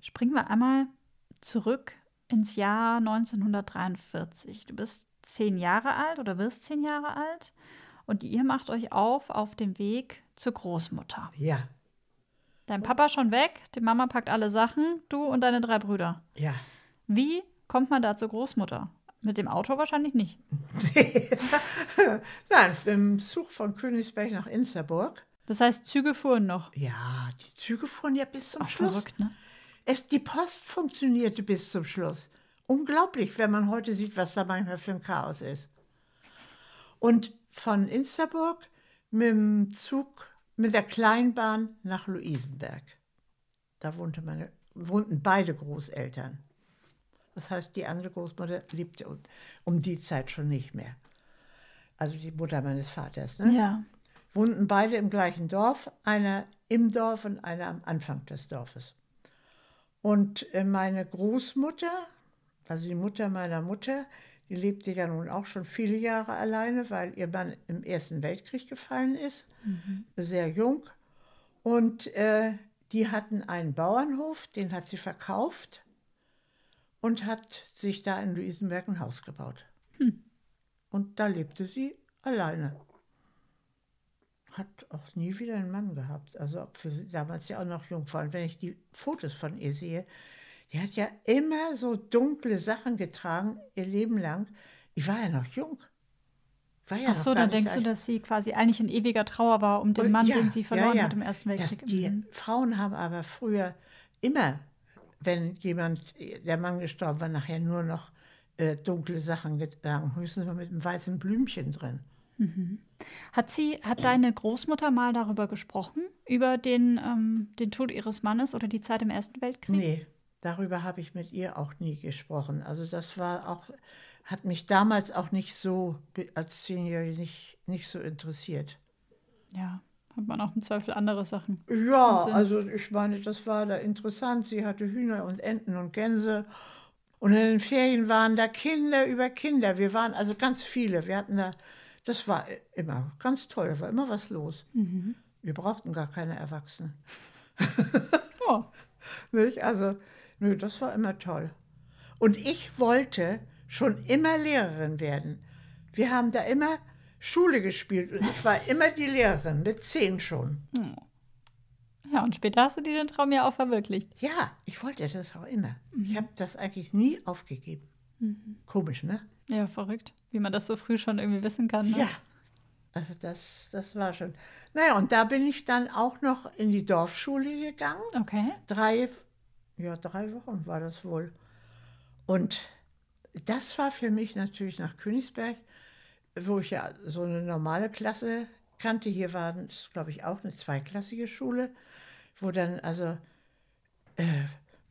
Speaker 3: Springen wir einmal zurück ins Jahr 1943. Du bist zehn Jahre alt oder wirst zehn Jahre alt und ihr macht euch auf auf dem Weg zur Großmutter.
Speaker 1: Ja.
Speaker 3: Dein Papa schon weg, die Mama packt alle Sachen, du und deine drei Brüder.
Speaker 1: Ja.
Speaker 3: Wie kommt man da zur Großmutter? Mit dem Auto wahrscheinlich nicht.
Speaker 1: Nein, im Zug von Königsberg nach Insterburg.
Speaker 3: Das heißt, Züge fuhren noch?
Speaker 1: Ja, die Züge fuhren ja bis zum
Speaker 3: Ach,
Speaker 1: Schluss.
Speaker 3: Verrückt, ne?
Speaker 1: Es, die Post funktionierte bis zum Schluss. Unglaublich, wenn man heute sieht, was da manchmal für ein Chaos ist. Und von Insterburg mit dem Zug, mit der Kleinbahn nach Luisenberg. Da wohnte meine, wohnten beide Großeltern. Das heißt, die andere Großmutter lebte um, um die Zeit schon nicht mehr. Also die Mutter meines Vaters. Ne?
Speaker 3: Ja.
Speaker 1: Wohnten beide im gleichen Dorf, einer im Dorf und einer am Anfang des Dorfes. Und äh, meine Großmutter, also die Mutter meiner Mutter, die lebte ja nun auch schon viele Jahre alleine, weil ihr Mann im Ersten Weltkrieg gefallen ist, mhm. sehr jung. Und äh, die hatten einen Bauernhof, den hat sie verkauft und hat sich da in Luisenberg ein Haus gebaut. Hm. Und da lebte sie alleine. Hat auch nie wieder einen Mann gehabt. Also für sie damals ja auch noch Jungfrau. Und wenn ich die Fotos von ihr sehe, die hat ja immer so dunkle Sachen getragen, ihr Leben lang. Ich war ja noch jung.
Speaker 3: War ja Ach so, dann denkst alt. du, dass sie quasi eigentlich in ewiger Trauer war um den Mann, ja, den sie verloren ja, ja. hat im Ersten Weltkrieg.
Speaker 1: Das, die mhm. Frauen haben aber früher immer wenn jemand, der Mann gestorben war, nachher nur noch äh, dunkle Sachen getragen, höchstens mal mit einem weißen Blümchen drin.
Speaker 3: Hat sie, hat deine Großmutter mal darüber gesprochen? Über den, ähm, den Tod ihres Mannes oder die Zeit im Ersten Weltkrieg?
Speaker 1: Nee, darüber habe ich mit ihr auch nie gesprochen. Also das war auch, hat mich damals auch nicht so, als Zehnjährige nicht, nicht so interessiert.
Speaker 3: Ja, hat man auch im Zweifel andere Sachen.
Speaker 1: Ja, also ich meine, das war da interessant. Sie hatte Hühner und Enten und Gänse. Und in den Ferien waren da Kinder über Kinder. Wir waren also ganz viele. Wir hatten da, das war immer ganz toll, da war immer was los. Wir brauchten gar keine Erwachsenen.
Speaker 3: Oh,
Speaker 1: Nicht? Also, nö, das war immer toll. Und ich wollte schon immer Lehrerin werden. Wir haben da immer Schule gespielt und ich war immer die Lehrerin, mit zehn schon.
Speaker 3: ja, und später hast du dir den Traum ja auch verwirklicht.
Speaker 1: Ja, ich wollte das auch immer. Ich habe das eigentlich nie aufgegeben. Komisch, ne?
Speaker 3: Ja, verrückt. Wie man das so früh schon irgendwie wissen kann. Ne?
Speaker 1: Ja. Also das, das war schon. Naja, und da bin ich dann auch noch in die Dorfschule gegangen.
Speaker 3: Okay.
Speaker 1: Drei, ja, drei Wochen war das wohl. Und das war für mich natürlich nach Königsberg, wo ich ja so eine normale Klasse kannte. Hier war es, glaube ich, auch eine zweiklassige Schule, wo dann also äh,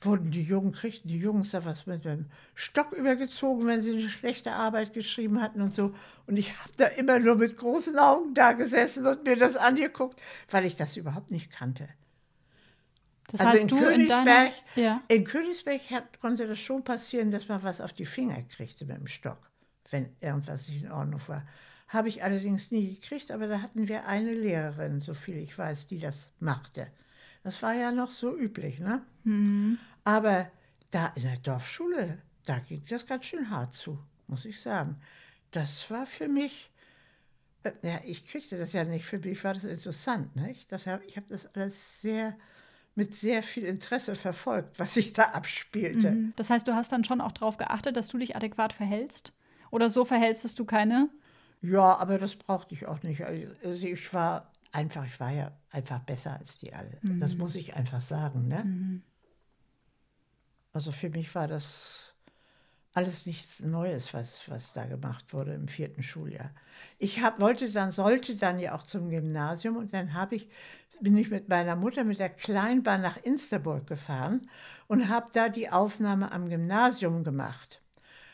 Speaker 1: wurden die Jungen, kriegten die Jungs da was mit dem Stock übergezogen, wenn sie eine schlechte Arbeit geschrieben hatten und so. Und ich habe da immer nur mit großen Augen da gesessen und mir das angeguckt, weil ich das überhaupt nicht kannte.
Speaker 3: Das
Speaker 1: Also
Speaker 3: heißt,
Speaker 1: in
Speaker 3: du in
Speaker 1: Königsberg,
Speaker 3: deiner. Ja.
Speaker 1: in Königsberg hat, konnte das schon passieren, dass man was auf die Finger kriegte mit dem Stock, wenn irgendwas nicht in Ordnung war. Habe ich allerdings nie gekriegt, aber da hatten wir eine Lehrerin, so viel ich weiß, die das machte. Das war ja noch so üblich, ne? Aber da in der Dorfschule, da ging das ganz schön hart zu, muss ich sagen. Das war für mich, äh, ja, ich kriegte das ja nicht, für mich war das interessant, nicht? Das hab, ich habe das alles sehr, mit sehr viel Interesse verfolgt, was sich da abspielte.
Speaker 3: Mhm. Das heißt, du hast dann schon auch darauf geachtet, dass du dich adäquat verhältst? Oder so verhältst, dass du keine.
Speaker 1: Ja, aber das brauchte ich auch nicht. Also ich war einfach, ich war ja einfach besser als die alle. Das muss ich einfach sagen, ne? Also für mich war das alles nichts Neues, was, was da gemacht wurde im vierten Schuljahr. Ich hab, wollte dann, sollte dann ja auch zum Gymnasium und dann ich, bin ich mit meiner Mutter mit der Kleinbahn nach Insterburg gefahren und habe da die Aufnahme am Gymnasium gemacht.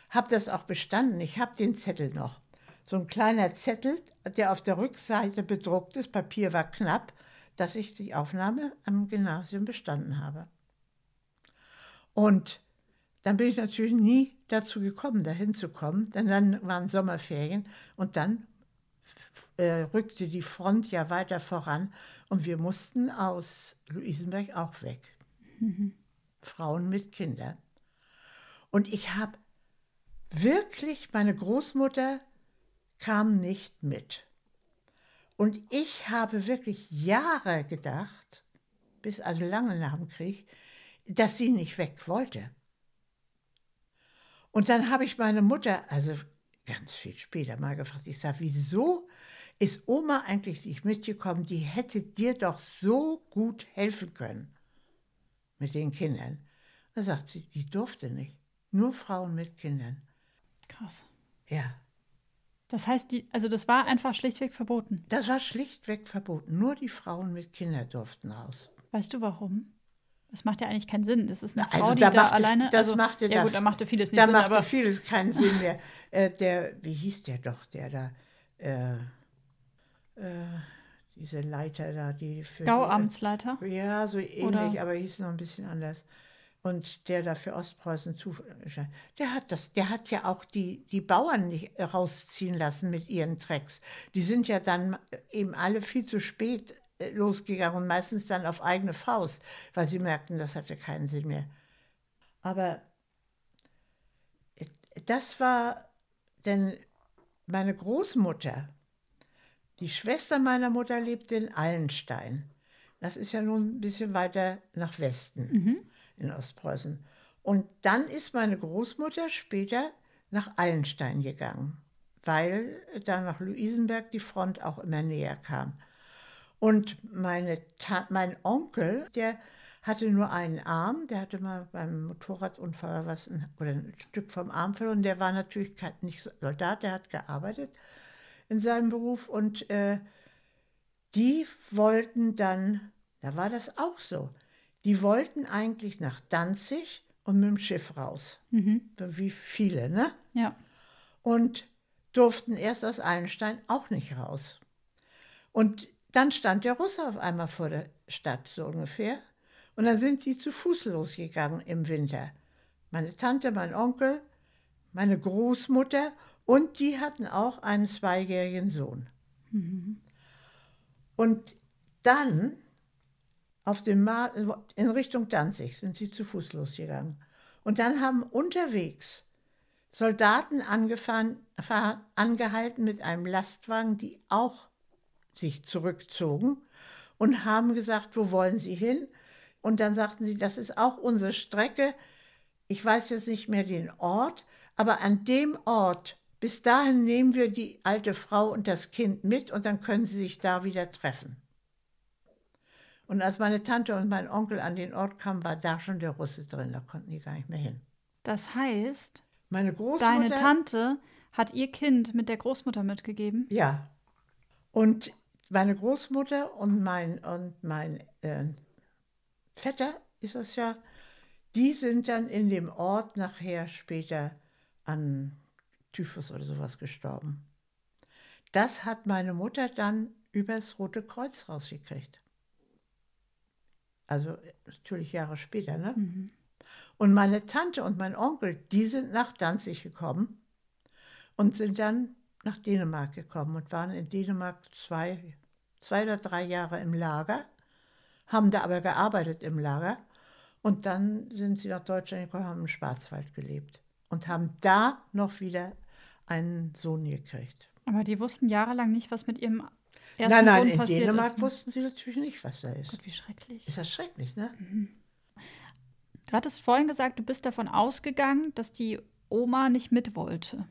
Speaker 1: Habe das auch bestanden. Ich habe den Zettel noch. So ein kleiner Zettel, der auf der Rückseite bedruckt ist, Papier war knapp, dass ich die Aufnahme am Gymnasium bestanden habe. Und dann bin ich natürlich nie dazu gekommen, dahin zu kommen, denn dann waren Sommerferien und dann äh, rückte die Front ja weiter voran und wir mussten aus Luisenberg auch weg. Frauen mit Kindern. Und ich habe wirklich, meine Großmutter kam nicht mit. Und ich habe wirklich Jahre gedacht, bis also lange nach dem Krieg, dass sie nicht weg wollte. Und dann habe ich meine Mutter, also ganz viel später mal gefragt, ich sage, wieso ist Oma eigentlich nicht mitgekommen? Die hätte dir doch so gut helfen können mit den Kindern. Da sagt sie, die durfte nicht. Nur Frauen mit Kindern.
Speaker 3: Krass.
Speaker 1: Ja,
Speaker 3: Das heißt, die, also das war einfach schlichtweg verboten.
Speaker 1: das war schlichtweg verboten. Nur die Frauen mit Kindern durften raus.
Speaker 3: Weißt du warum? Das macht ja eigentlich keinen Sinn. Das ist eine
Speaker 1: Also
Speaker 3: Frau, die
Speaker 1: da
Speaker 3: da,
Speaker 1: machte-
Speaker 3: alleine.
Speaker 1: das
Speaker 3: also,
Speaker 1: machte
Speaker 3: ja
Speaker 1: da-
Speaker 3: gut, da machte vieles nicht
Speaker 1: Da
Speaker 3: Sinn,
Speaker 1: machte
Speaker 3: aber
Speaker 1: vieles keinen Sinn mehr. Äh, der, wie hieß der doch, der da, äh, äh, diese Leiter da, die für
Speaker 3: Gauamtsleiter.
Speaker 1: Ja, so ähnlich,
Speaker 3: Oder-
Speaker 1: aber hieß noch ein bisschen anders. Und der da für Ostpreußen zu, der hat das, der hat ja auch die, die Bauern nicht rausziehen lassen mit ihren Trecks. Die sind ja dann eben alle viel zu spät losgegangen und meistens dann auf eigene Faust, weil sie merkten, das hatte keinen Sinn mehr. Aber äh, das war denn meine Großmutter, die Schwester meiner Mutter lebte in Allenstein. Das ist ja nun ein bisschen weiter nach Westen in Ostpreußen. Und dann ist meine Großmutter später nach Allenstein gegangen, weil da nach Luisenberg die Front auch immer näher kam. Und meine Ta mein Onkel, der hatte nur einen Arm, der hatte mal beim Motorradunfall was oder ein Stück vom Arm verloren. Der war natürlich kein, nicht Soldat, der hat gearbeitet in seinem Beruf und äh, die wollten dann, da war das auch so, die wollten eigentlich nach Danzig und mit dem Schiff raus.
Speaker 3: Mhm.
Speaker 1: Wie viele, ne?
Speaker 3: Ja.
Speaker 1: Und durften erst aus Eilenstein auch nicht raus. Und dann stand der Russe auf einmal vor der Stadt, so ungefähr. Und dann sind die zu Fuß losgegangen im Winter. Meine Tante, mein Onkel, meine Großmutter und die hatten auch einen zweijährigen Sohn. Und dann auf dem Mar in Richtung Danzig sind sie zu Fuß losgegangen. Und dann haben unterwegs Soldaten angehalten mit einem Lastwagen, die auch sich zurückzogen und haben gesagt, wo wollen Sie hin? Und dann sagten sie, das ist auch unsere Strecke. Ich weiß jetzt nicht mehr den Ort, aber an dem Ort, bis dahin nehmen wir die alte Frau und das Kind mit und dann können sie sich da wieder treffen. Und als meine Tante und mein Onkel an den Ort kamen, war da schon der Russe drin, da konnten die gar nicht mehr hin.
Speaker 3: Das heißt,
Speaker 1: Meine Großmutter.
Speaker 3: deine Tante hat ihr Kind mit der Großmutter mitgegeben.
Speaker 1: Ja. Und meine Großmutter und mein, und mein äh, Vetter ist es ja, die sind dann in dem Ort nachher später an Typhus oder sowas gestorben. Das hat meine Mutter dann übers Rote Kreuz rausgekriegt. Also natürlich Jahre später, ne? Und meine Tante und mein Onkel, die sind nach Danzig gekommen und sind dann nach Dänemark gekommen und waren in Dänemark zwei, zwei oder drei Jahre im Lager, haben da aber gearbeitet im Lager und dann sind sie nach Deutschland gekommen, haben im Schwarzwald gelebt und haben da noch wieder einen Sohn gekriegt.
Speaker 3: Aber die wussten jahrelang nicht, was mit ihrem ersten
Speaker 1: nein, nein,
Speaker 3: Sohn
Speaker 1: in
Speaker 3: passiert
Speaker 1: Dänemark
Speaker 3: ist.
Speaker 1: wussten sie natürlich nicht, was da ist.
Speaker 3: Gott, wie schrecklich.
Speaker 1: Ist das schrecklich, ne?
Speaker 3: Du hattest vorhin gesagt, du bist davon ausgegangen, dass die Oma nicht mit wollte.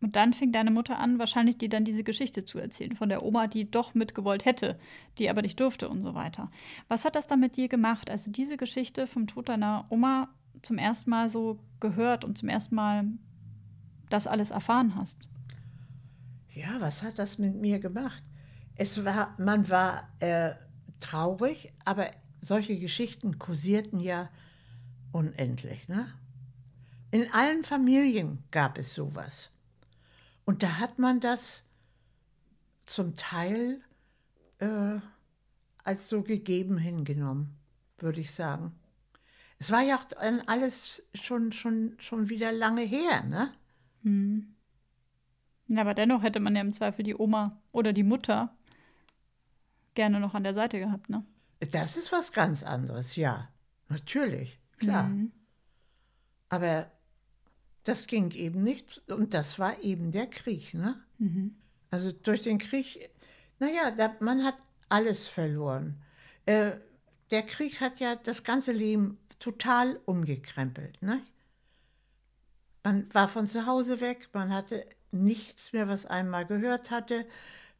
Speaker 3: Und dann fing deine Mutter an, wahrscheinlich dir dann diese Geschichte zu erzählen von der Oma, die doch mitgewollt hätte, die aber nicht durfte und so weiter. Was hat das dann mit dir gemacht, als du diese Geschichte vom Tod deiner Oma zum ersten Mal so gehört und zum ersten Mal das alles erfahren hast?
Speaker 1: Ja, was hat das mit mir gemacht? Es war, man war äh, traurig, aber solche Geschichten kursierten ja unendlich. Ne? In allen Familien gab es sowas. Und da hat man das zum Teil äh, als so gegeben hingenommen, würde ich sagen. Es war ja auch alles schon, schon, schon wieder lange her, ne?
Speaker 3: Ja, aber dennoch hätte man ja im Zweifel die Oma oder die Mutter gerne noch an der Seite gehabt, ne?
Speaker 1: Das ist was ganz anderes, ja. Natürlich, klar. Aber das ging eben nicht und das war eben der Krieg, ne? Also durch den Krieg, naja, da, man hat alles verloren. Äh, der Krieg hat ja das ganze Leben total umgekrempelt, ne? Man war von zu Hause weg, man hatte nichts mehr, was einmal gehört hatte.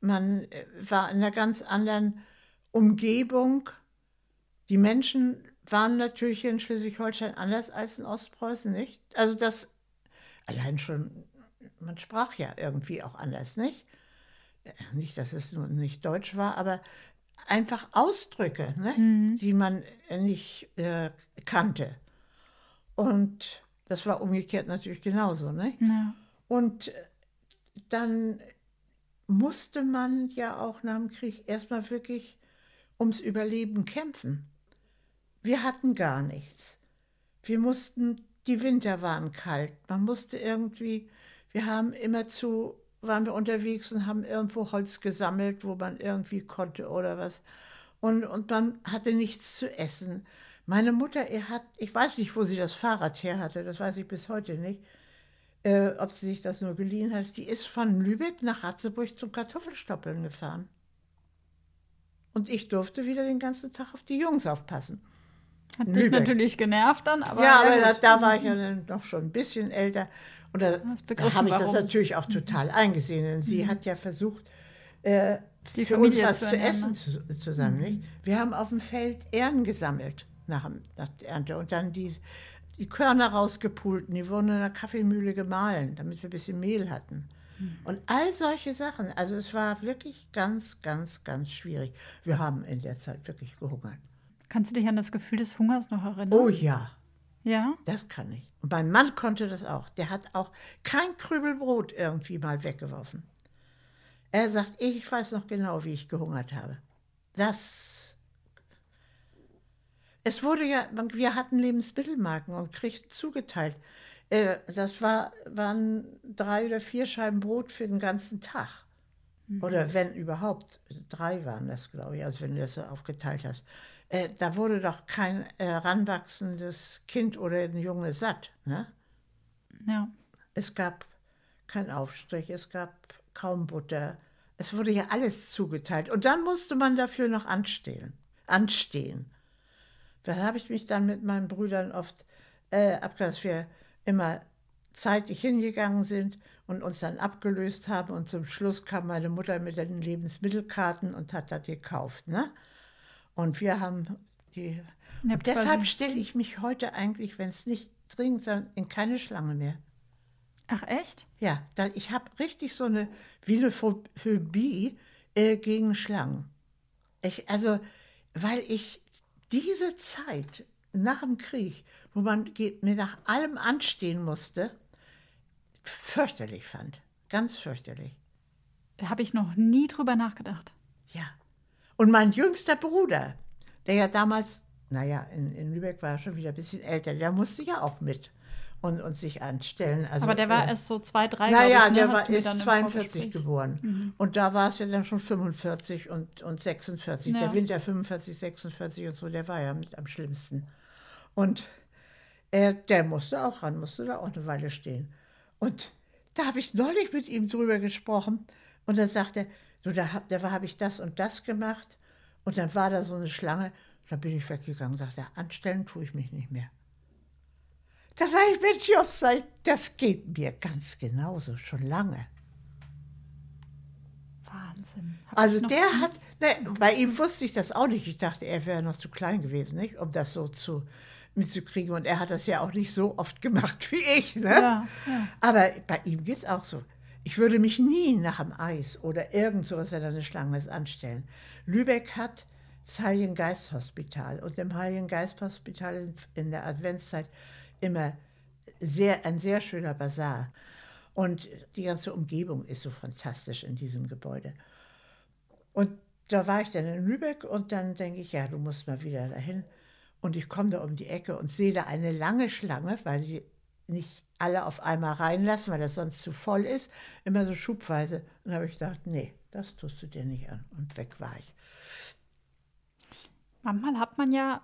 Speaker 1: Man äh, war in einer ganz anderen Umgebung. Die Menschen waren natürlich in Schleswig-Holstein anders als in Ostpreußen, nicht? Also das allein schon, man sprach ja irgendwie auch anders, nicht? Nicht, dass es nur nicht deutsch war, aber einfach Ausdrücke, ne? die man nicht äh, kannte. Und das war umgekehrt natürlich genauso, ne?
Speaker 3: Ja.
Speaker 1: Und dann musste man ja auch nach dem Krieg erstmal wirklich ums Überleben kämpfen. Wir hatten gar nichts. Wir mussten, die Winter waren kalt. Man musste irgendwie, wir haben immer zu, waren wir unterwegs und haben irgendwo Holz gesammelt, wo man irgendwie konnte oder was. Und, und man hatte nichts zu essen. Meine Mutter, er hat, ich weiß nicht, wo sie das Fahrrad her hatte, das weiß ich bis heute nicht äh, ob sie sich das nur geliehen hat, die ist von Lübeck nach Ratzeburg zum Kartoffelstoppeln gefahren. Und ich durfte wieder den ganzen Tag auf die Jungs aufpassen.
Speaker 3: Hat dich
Speaker 1: Lübeck.
Speaker 3: natürlich genervt dann, aber.
Speaker 1: ja, aber da, da war ich ja dann noch schon ein bisschen älter. Und da, da habe ich das
Speaker 3: warum. Mhm.
Speaker 1: natürlich auch total eingesehen. Denn sie hat ja versucht, äh,
Speaker 3: Die
Speaker 1: für uns was
Speaker 3: zu
Speaker 1: essen
Speaker 3: ne?
Speaker 1: zu, zusammen. Nicht? Wir haben auf dem Feld Ähren gesammelt nach, nach der Ernte und dann die, die Körner rausgepult und die wurden in der Kaffeemühle gemahlen, damit wir ein bisschen Mehl hatten. Und all solche Sachen. Also es war wirklich ganz, ganz, ganz schwierig. Wir haben in der Zeit wirklich gehungert.
Speaker 3: Kannst du dich an das Gefühl des Hungers noch erinnern?
Speaker 1: Oh ja,
Speaker 3: Ja?
Speaker 1: das kann ich. Und mein Mann konnte das auch. Der hat auch kein Krübel Brot irgendwie mal weggeworfen. Er sagt, ich weiß noch genau, wie ich gehungert habe. Das. Es wurde ja, wir hatten Lebensmittelmarken und kriegten zugeteilt. Äh, Das war, waren drei oder vier Scheiben Brot für den ganzen Tag. Oder wenn überhaupt, drei waren das, glaube ich, also wenn du das so aufgeteilt hast. Äh, da wurde doch kein heranwachsendes Kind oder ein Junge satt. Ne?
Speaker 3: Ja.
Speaker 1: Es gab kein Aufstrich, es gab kaum Butter. Es wurde ja alles zugeteilt. Und dann musste man dafür noch anstehen. anstehen. Da habe ich mich dann mit meinen Brüdern oft äh, abgehört, dass wir immer zeitig hingegangen sind und uns dann abgelöst haben. Und zum Schluss kam meine Mutter mit den Lebensmittelkarten und hat das gekauft. Ne? Und wir haben die. Und deshalb stelle ich mich heute eigentlich, wenn es nicht dringend ist, in keine Schlange mehr.
Speaker 3: Ach echt?
Speaker 1: Ja, da, ich habe richtig so eine Phobie äh, gegen Schlangen. Ich, also, weil ich diese Zeit nach dem Krieg, wo man mir nach allem anstehen musste, fürchterlich fand. Ganz fürchterlich.
Speaker 3: Habe ich noch nie drüber nachgedacht.
Speaker 1: Und mein jüngster Bruder, der ja damals, naja, in, in Lübeck war er schon wieder ein bisschen älter, der musste ja auch mit und, und sich anstellen. Also,
Speaker 3: Aber der war
Speaker 1: äh,
Speaker 3: erst so zwei, drei, glaub
Speaker 1: Naja,
Speaker 3: ich, ne?
Speaker 1: der war, ist
Speaker 3: dann im
Speaker 1: 42
Speaker 3: Vorgespräch-
Speaker 1: geboren. Und da war es ja dann schon 45 und, und 46.
Speaker 3: Ja.
Speaker 1: Der Winter 45, 46 und so, der war ja mit am schlimmsten. Und äh, der musste auch ran, musste da auch eine Weile stehen. Und da habe ich neulich mit ihm drüber gesprochen. Und dann sagte er, so, da habe da habe ich das und das gemacht. Und dann war da so eine Schlange. Da bin ich weggegangen und sagte, anstellen tue ich mich nicht mehr. Da sage ich, Mensch, Job, sag ich, das geht mir ganz genauso, schon lange.
Speaker 3: Wahnsinn. Hab
Speaker 1: Also der
Speaker 3: nie-
Speaker 1: hat, ne, bei ihm wusste ich das auch nicht. Ich dachte, er wäre noch zu klein gewesen, nicht, um das so zu mitzukriegen. Und er hat das ja auch nicht so oft gemacht wie ich. Ne?
Speaker 3: Ja, ja.
Speaker 1: Aber bei ihm geht es auch so. Ich würde mich nie nach dem Eis oder irgend sowas, wenn da eine Schlange ist, anstellen. Lübeck hat das Heiligen Geist Hospital und im Heiligen Geist Hospital in, der Adventszeit immer sehr, ein sehr schöner Bazar. Und die ganze Umgebung ist so fantastisch in diesem Gebäude. Und da war ich dann in Lübeck und dann denke ich, ja, du musst mal wieder dahin. Und ich komme da um die Ecke und sehe da eine lange Schlange, weil sie nicht alle auf einmal reinlassen, weil das sonst zu voll ist, immer so schubweise. Und habe ich gedacht, nee, das tust du dir nicht an. Und weg war ich.
Speaker 3: Manchmal hat man ja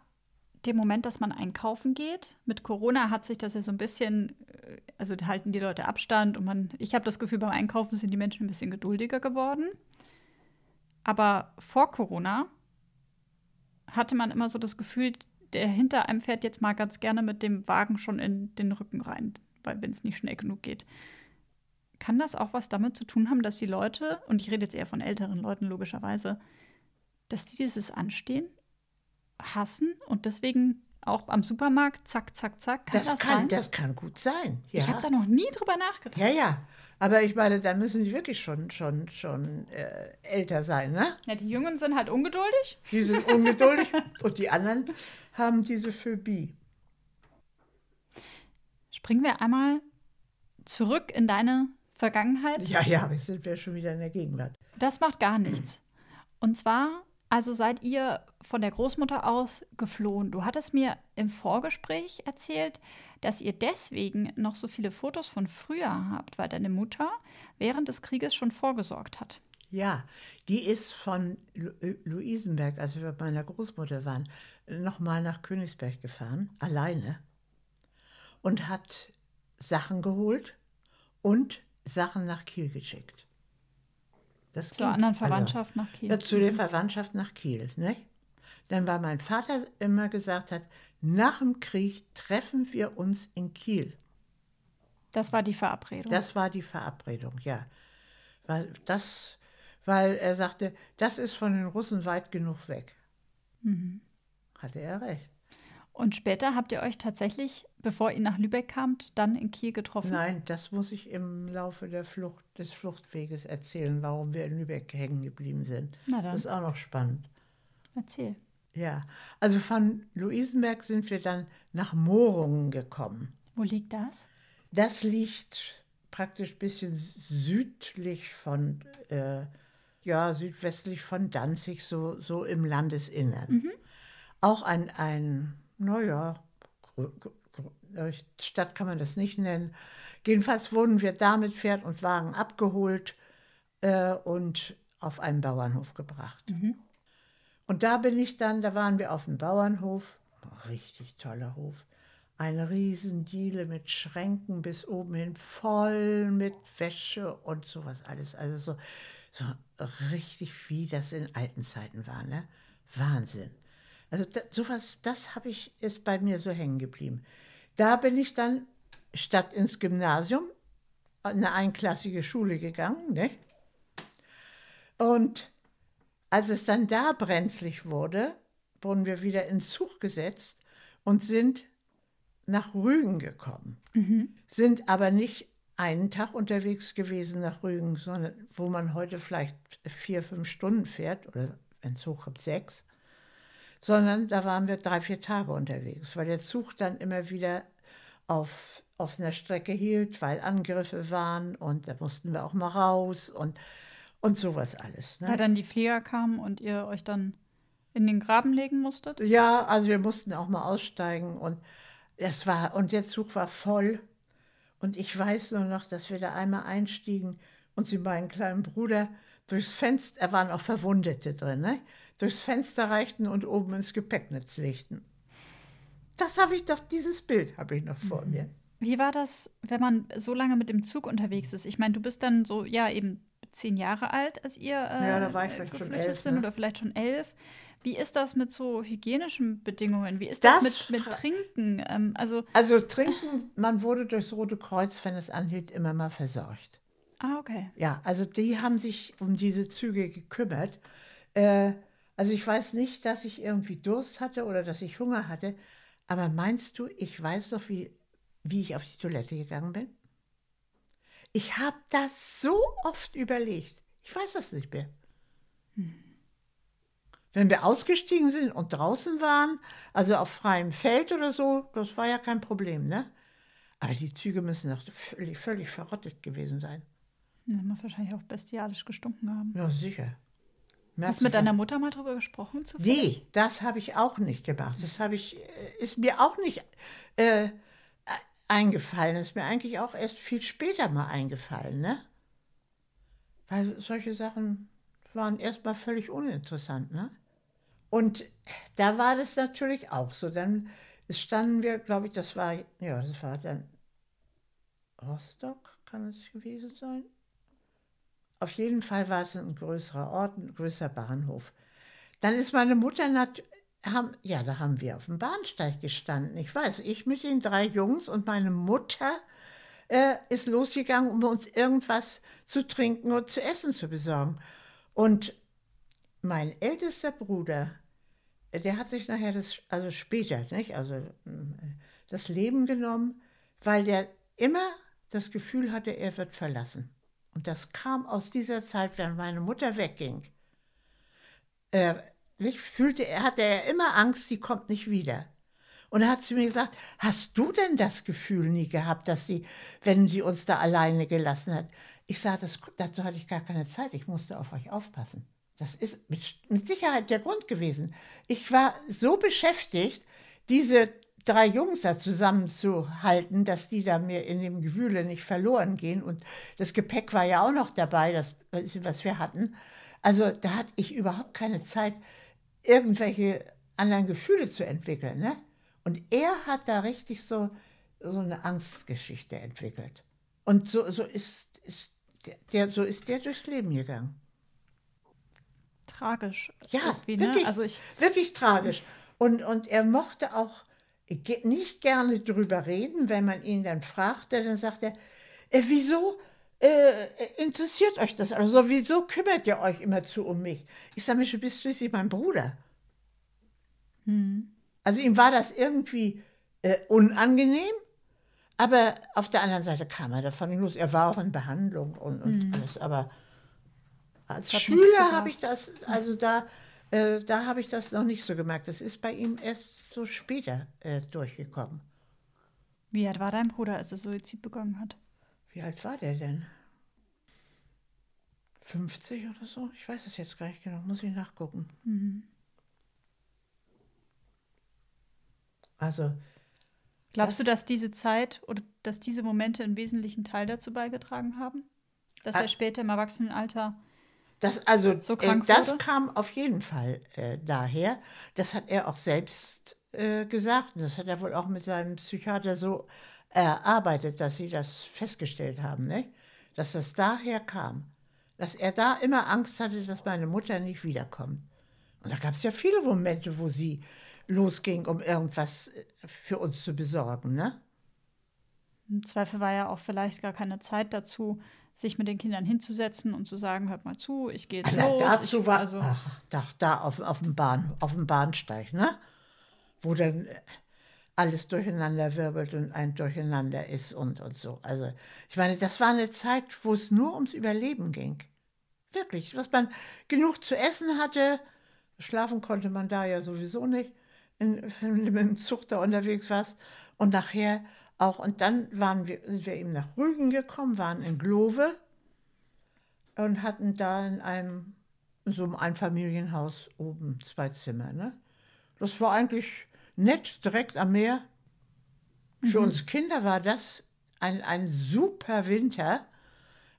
Speaker 3: den Moment, dass man einkaufen geht. Mit Corona hat sich das ja so ein bisschen, äh, also halten die Leute Abstand und man, ich habe das Gefühl, beim Einkaufen sind die Menschen ein bisschen geduldiger geworden. Aber vor Corona hatte man immer so das Gefühl, der hinter einem fährt jetzt mal ganz gerne mit dem Wagen schon in den Rücken rein, weil wenn es nicht schnell genug geht. Kann das auch was damit zu tun haben, dass die Leute, und ich rede jetzt eher von älteren Leuten logischerweise, dass die dieses Anstehen hassen und deswegen auch am Supermarkt zack, zack, zack. Kann
Speaker 1: Das,
Speaker 3: das,
Speaker 1: kann,
Speaker 3: sein?
Speaker 1: das kann gut sein. Ja.
Speaker 3: Ich habe da noch nie drüber nachgedacht.
Speaker 1: ja, ja. Aber ich meine, dann müssen die wirklich schon, schon, schon äh, älter sein, ne?
Speaker 3: Ja, die Jungen sind halt ungeduldig.
Speaker 1: Die sind ungeduldig und die anderen haben diese Phobie.
Speaker 3: Springen wir einmal zurück in deine Vergangenheit.
Speaker 1: Ja, ja, wir sind wir schon wieder in der Gegenwart.
Speaker 3: Das macht gar nichts. Und zwar, also seid ihr von der Großmutter aus geflohen. Du hattest mir im Vorgespräch erzählt, dass ihr deswegen noch so viele Fotos von früher habt, weil deine Mutter während des Krieges schon vorgesorgt hat.
Speaker 1: Ja, die ist von Lu äh, Luisenberg, als wir bei meiner Großmutter waren, nochmal nach Königsberg gefahren, alleine, und hat Sachen geholt und Sachen nach Kiel geschickt. Das
Speaker 3: Zur anderen. Verwandtschaft nach Kiel.
Speaker 1: Ja, zu der Verwandtschaft nach Kiel. Ne? Dann war mein Vater immer gesagt hat, nach dem Krieg treffen wir uns in Kiel.
Speaker 3: Das war die Verabredung.
Speaker 1: Das war die Verabredung, ja. Weil, das, weil er sagte, das ist von den Russen weit genug weg.
Speaker 3: Mhm.
Speaker 1: Hatte er recht.
Speaker 3: Und später habt ihr euch tatsächlich, bevor ihr nach Lübeck kamt, dann in Kiel getroffen?
Speaker 1: Nein, das muss ich im Laufe der Flucht, des Fluchtweges erzählen, warum wir in Lübeck hängen geblieben sind.
Speaker 3: Na dann.
Speaker 1: Das ist auch noch spannend.
Speaker 3: Erzähl.
Speaker 1: Ja, also von Luisenberg sind wir dann nach Mohrungen gekommen.
Speaker 3: Wo liegt das?
Speaker 1: Das liegt praktisch ein bisschen südlich von, äh, ja, südwestlich von Danzig, so, so im Landesinnern. Auch ein, ein naja, Stadt kann man das nicht nennen. Jedenfalls wurden wir da mit Pferd und Wagen abgeholt äh, und auf einen Bauernhof gebracht. Und da bin ich dann, da waren wir auf dem Bauernhof, richtig toller Hof. Eine Riesendiele mit Schränken bis oben hin, voll mit Wäsche und sowas alles. Also so, so richtig wie das in alten Zeiten war, ne? Wahnsinn. Also da, sowas, das habe ich, ist bei mir so hängen geblieben. Da bin ich dann statt ins Gymnasium in eine einklassige Schule gegangen, ne? Und als es dann da brenzlig wurde, wurden wir wieder in Zug gesetzt und sind nach Rügen gekommen. Sind aber nicht einen Tag unterwegs gewesen nach Rügen, sondern wo man heute vielleicht vier, fünf Stunden fährt oder wenn es hochkommt sechs, sondern da waren wir drei, vier Tage unterwegs, weil der Zug dann immer wieder auf, einer Strecke hielt, weil Angriffe waren und da mussten wir auch mal raus und, und sowas alles. Ne?
Speaker 3: Weil dann die Flieger kamen und ihr euch dann in den Graben legen musstet?
Speaker 1: Ja, also wir mussten auch mal aussteigen und es war und der Zug war voll und ich weiß nur noch, dass wir da einmal einstiegen und sie meinen kleinen Bruder durchs Fenster, da waren auch Verwundete drin, ne? Durchs Fenster reichten und oben ins Gepäcknetz legten. Das habe ich doch, dieses Bild habe ich noch vor mir.
Speaker 3: Wie war das, wenn man so lange mit dem Zug unterwegs ist? Ich meine, du bist dann so, ja, eben zehn Jahre alt, als ihr äh,
Speaker 1: Ja, da war ich vielleicht schon elf,
Speaker 3: sind
Speaker 1: ne?
Speaker 3: oder vielleicht schon elf. Wie ist das mit so hygienischen Bedingungen? Wie ist das,
Speaker 1: Das
Speaker 3: mit, mit Trinken? Ähm, also,
Speaker 1: Also trinken, man wurde durchs Rote Kreuz, wenn es anhielt, immer mal versorgt.
Speaker 3: ah, okay.
Speaker 1: Ja, also die haben sich um diese Züge gekümmert. Äh, also ich weiß nicht, dass ich irgendwie Durst hatte oder dass ich Hunger hatte, aber meinst du, ich weiß doch, wie, wie ich auf die Toilette gegangen bin? Ich habe das so oft überlegt. Ich weiß das nicht mehr. Wenn wir ausgestiegen sind und draußen waren, also auf freiem Feld oder so, das war ja kein Problem, ne? Aber die Züge müssen doch völlig, völlig verrottet gewesen sein.
Speaker 3: Das muss wahrscheinlich auch bestialisch gestunken haben.
Speaker 1: Ja, sicher.
Speaker 3: Hast du mit deiner Mutter mal drüber gesprochen? Zufällig?
Speaker 1: Nee, das habe ich auch nicht gemacht. Das habe ich, äh, ist mir auch nicht äh, eingefallen. Ist mir eigentlich auch erst viel später mal eingefallen, ne? Weil solche Sachen waren erstmal völlig uninteressant, ne? Und da war das natürlich auch so. Dann standen wir, glaube ich, das war, ja, das war dann Rostock, kann es gewesen sein? Auf jeden Fall war es ein größerer Ort, ein größerer Bahnhof. Dann ist meine Mutter, nat haben, ja, da haben wir auf dem Bahnsteig gestanden. Ich weiß, ich mit den drei Jungs und meine Mutter äh, ist losgegangen, um uns irgendwas zu trinken und zu essen zu besorgen. Und mein ältester Bruder, äh, der hat sich nachher das, also später, nicht, also mm, das Leben genommen, weil der immer das Gefühl hatte, er wird verlassen. Und das kam aus dieser Zeit, wenn meine Mutter wegging. Äh, ich fühlte, er hatte ja immer Angst, die kommt nicht wieder. Und er hat zu mir gesagt, hast du denn das Gefühl nie gehabt, dass sie, wenn sie uns da alleine gelassen hat? Ich sage, das, dazu hatte ich gar keine Zeit, ich musste auf euch aufpassen. Das ist mit Sicherheit der Grund gewesen. Ich war so beschäftigt, diese drei Jungs da zusammenzuhalten, dass die da mir in dem Gewühle nicht verloren gehen. Und das Gepäck war ja auch noch dabei, das, was wir hatten. Also da hatte ich überhaupt keine Zeit, irgendwelche anderen Gefühle zu entwickeln. Ne? Und er hat da richtig so, so eine Angstgeschichte entwickelt. Und so, so, ist, ist der, so ist der durchs Leben gegangen.
Speaker 3: Tragisch.
Speaker 1: Ja,
Speaker 3: irgendwie,
Speaker 1: wirklich,
Speaker 3: Ne? Also ich,
Speaker 1: wirklich tragisch. Und, und er mochte auch nicht gerne drüber reden, wenn man ihn dann fragte, dann sagt er, äh, wieso äh, interessiert euch das? Also wieso kümmert ihr euch immer zu um mich? Ich sage, Mensch, du bist schließlich mein Bruder.
Speaker 3: hm.
Speaker 1: Also ihm war das irgendwie äh, unangenehm, aber auf der anderen Seite kam er davon nicht los. Er war auch in Behandlung und, und alles, aber als Schüler habe ich das, also da, äh, da habe ich das noch nicht so gemerkt. Das ist bei ihm erst so später äh, durchgekommen.
Speaker 3: Wie alt war dein Bruder, als er Suizid begangen hat?
Speaker 1: Wie alt war der denn? 50 oder so? Ich weiß es jetzt gar nicht genau, muss ich nachgucken.
Speaker 3: Mhm.
Speaker 1: Also,
Speaker 3: Glaubst du, dass diese Zeit oder dass diese Momente einen wesentlichen Teil dazu beigetragen haben? Dass
Speaker 1: Ah.
Speaker 3: er später im Erwachsenenalter.
Speaker 1: Das, also,
Speaker 3: So
Speaker 1: äh, das
Speaker 3: wurde?
Speaker 1: kam auf jeden Fall äh, daher. Das hat er auch selbst äh, gesagt. Das hat er wohl auch mit seinem Psychiater so erarbeitet, dass sie das festgestellt haben, ne? dass das daher kam. Dass er da immer Angst hatte, dass meine Mutter nicht wiederkommt. Und da gab es ja viele Momente, wo sie losging, um irgendwas äh, für uns zu besorgen. Ne?
Speaker 3: Im Zweifel war ja auch vielleicht gar keine Zeit dazu, sich mit den Kindern hinzusetzen und zu sagen, hört mal zu, ich gehe jetzt
Speaker 1: Na,
Speaker 3: los.
Speaker 1: dazu
Speaker 3: ich,
Speaker 1: war,
Speaker 3: also,
Speaker 1: ach, da, da auf, auf, dem Bahn, auf dem Bahnsteig, ne? wo dann äh, alles durcheinander wirbelt und ein Durcheinander ist und, und so. Also ich meine, das war eine Zeit, wo es nur ums Überleben ging. Wirklich, was man genug zu essen hatte, schlafen konnte man da ja sowieso nicht, in, wenn du mit dem Zug da unterwegs warst. Und nachher auch, und dann waren wir, sind wir eben nach Rügen gekommen, waren in Glove und hatten da in einem, in so einem Einfamilienhaus oben zwei Zimmer. Ne? Das war eigentlich nett, direkt am Meer. Für uns Kinder war das ein, ein super Winter.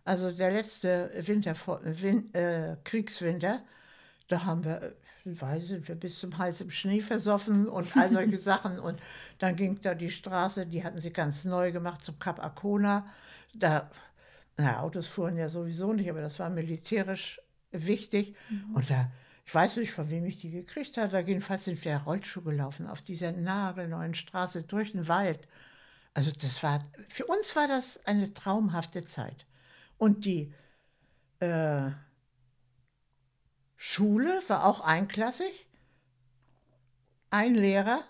Speaker 1: Also der letzte Winter, Win, äh, Kriegswinter, da haben wir, weiß ich, wir bis zum Hals im Schnee versoffen und all solche Sachen. Und dann ging da die Straße, die hatten sie ganz neu gemacht zum Kap Arkona. Da, naja, Autos fuhren ja sowieso nicht, aber das war militärisch wichtig. Und da, ich weiß nicht, von wem ich die gekriegt habe, da jedenfalls sind wir Rollschuh gelaufen auf dieser nagelneuen Straße durch den Wald. Also das war, für uns war das eine traumhafte Zeit. Und die äh, Schule war auch einklassig. Ein Lehrer,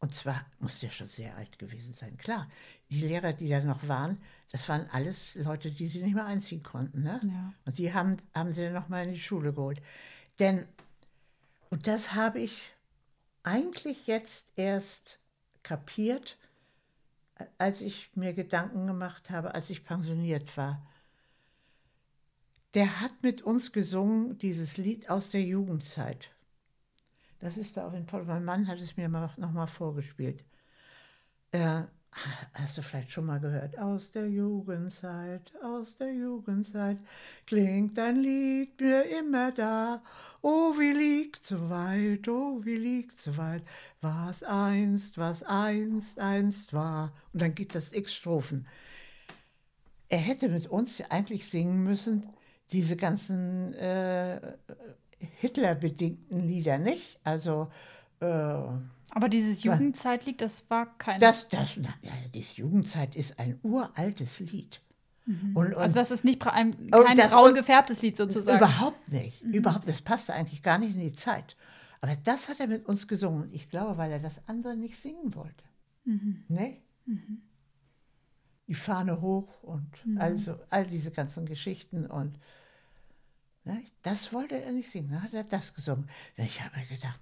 Speaker 1: und zwar muss der schon sehr alt gewesen sein, klar. Die Lehrer, die da noch waren, das waren alles Leute, die sie nicht mehr einziehen konnten. Ne?
Speaker 3: Ja.
Speaker 1: Und die haben, haben sie dann noch mal in die Schule geholt. Denn, und das habe ich eigentlich jetzt erst kapiert, als ich mir Gedanken gemacht habe, als ich pensioniert war. Der hat mit uns gesungen, dieses Lied aus der Jugendzeit. Das ist da auf dem Pott. Mein Mann hat es mir noch mal vorgespielt. Äh, hast du vielleicht schon mal gehört? Aus der Jugendzeit, aus der Jugendzeit klingt ein Lied mir immer da. Oh, wie liegt so weit, oh, wie liegt so weit, was einst, was einst, einst war. Und dann geht das x Strophen. Er hätte mit uns eigentlich singen müssen, diese ganzen äh, Hitler-bedingten Lieder, nicht? Also, äh,
Speaker 3: aber dieses. Jugendzeitlied, das war kein.
Speaker 1: das, das, na, ja, das Jugendzeit ist ein uraltes Lied. Und, und
Speaker 3: also das ist nicht ein, kein
Speaker 1: das-
Speaker 3: braun gefärbtes Lied sozusagen.
Speaker 1: überhaupt nicht. Überhaupt, das passte eigentlich gar nicht in die Zeit. Aber das hat er mit uns gesungen. Ich glaube, weil er das andere nicht singen wollte. Ne? Die Fahne hoch und also all diese ganzen Geschichten und ne, das wollte er nicht singen. Dann hat er das gesungen. Ich habe mir gedacht,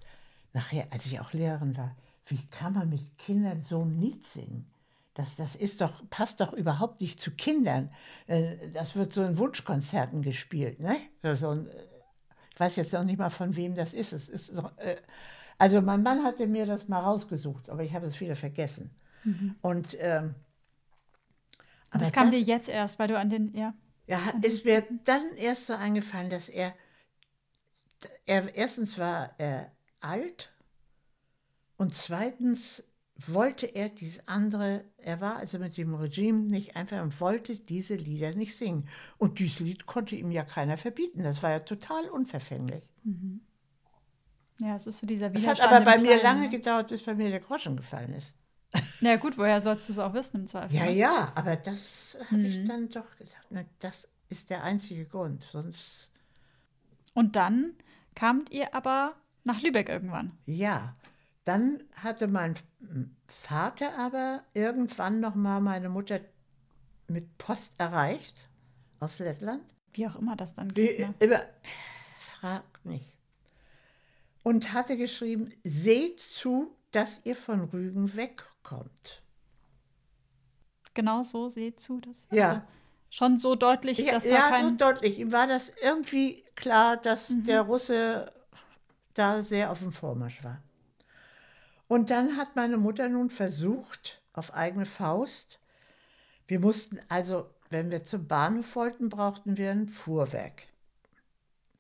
Speaker 1: nachher, als ich auch Lehrerin war, wie kann man mit Kindern so ein Lied singen? Das, das ist doch, passt doch überhaupt nicht zu Kindern. Äh, Das wird so in Wunschkonzerten gespielt. Ne? So- ein, äh, ich weiß jetzt noch nicht mal, von wem das ist. Es ist doch, äh, also mein Mann hatte mir das mal rausgesucht, aber ich habe es wieder vergessen. Und ähm,
Speaker 3: Und das
Speaker 1: aber
Speaker 3: kam dir jetzt erst, weil du an den, ja.
Speaker 1: ja, ist mir dann erst so eingefallen, dass er, er erstens war er alt und zweitens wollte er dieses andere, er war also mit dem Regime nicht einfach und wollte diese Lieder nicht singen. Und dieses Lied konnte ihm ja keiner verbieten. Das war ja total unverfänglich.
Speaker 3: Ja, es ist so dieser
Speaker 1: Es
Speaker 3: Widerstand.
Speaker 1: hat aber bei mir lange
Speaker 3: ne?
Speaker 1: gedauert, bis bei mir der Groschen gefallen ist.
Speaker 3: Ja, gut, woher sollst du es auch wissen im Zweifel?
Speaker 1: Ja,
Speaker 3: ne?
Speaker 1: ja, aber das habe ich dann doch gesagt, na, das ist der einzige Grund. Sonst
Speaker 3: Und dann kamt ihr aber nach Lübeck irgendwann.
Speaker 1: Ja, Dann hatte mein Vater aber irgendwann noch mal meine Mutter mit Post erreicht aus Lettland.
Speaker 3: Wie auch immer das dann geht. Ne?
Speaker 1: immer, frag mich. Und hatte geschrieben, seht zu, dass ihr von Rügen wegkommt.
Speaker 3: Genau so, seht zu. Das
Speaker 1: Ja.
Speaker 3: Also schon so deutlich,
Speaker 1: Ja,
Speaker 3: dass da
Speaker 1: ja so deutlich. Ihm war das irgendwie klar, dass
Speaker 3: Mhm.
Speaker 1: der Russe da sehr auf dem Vormarsch war. Und dann hat meine Mutter nun versucht, auf eigene Faust, wir mussten also, wenn wir zum Bahnhof wollten, brauchten wir ein Fuhrwerk.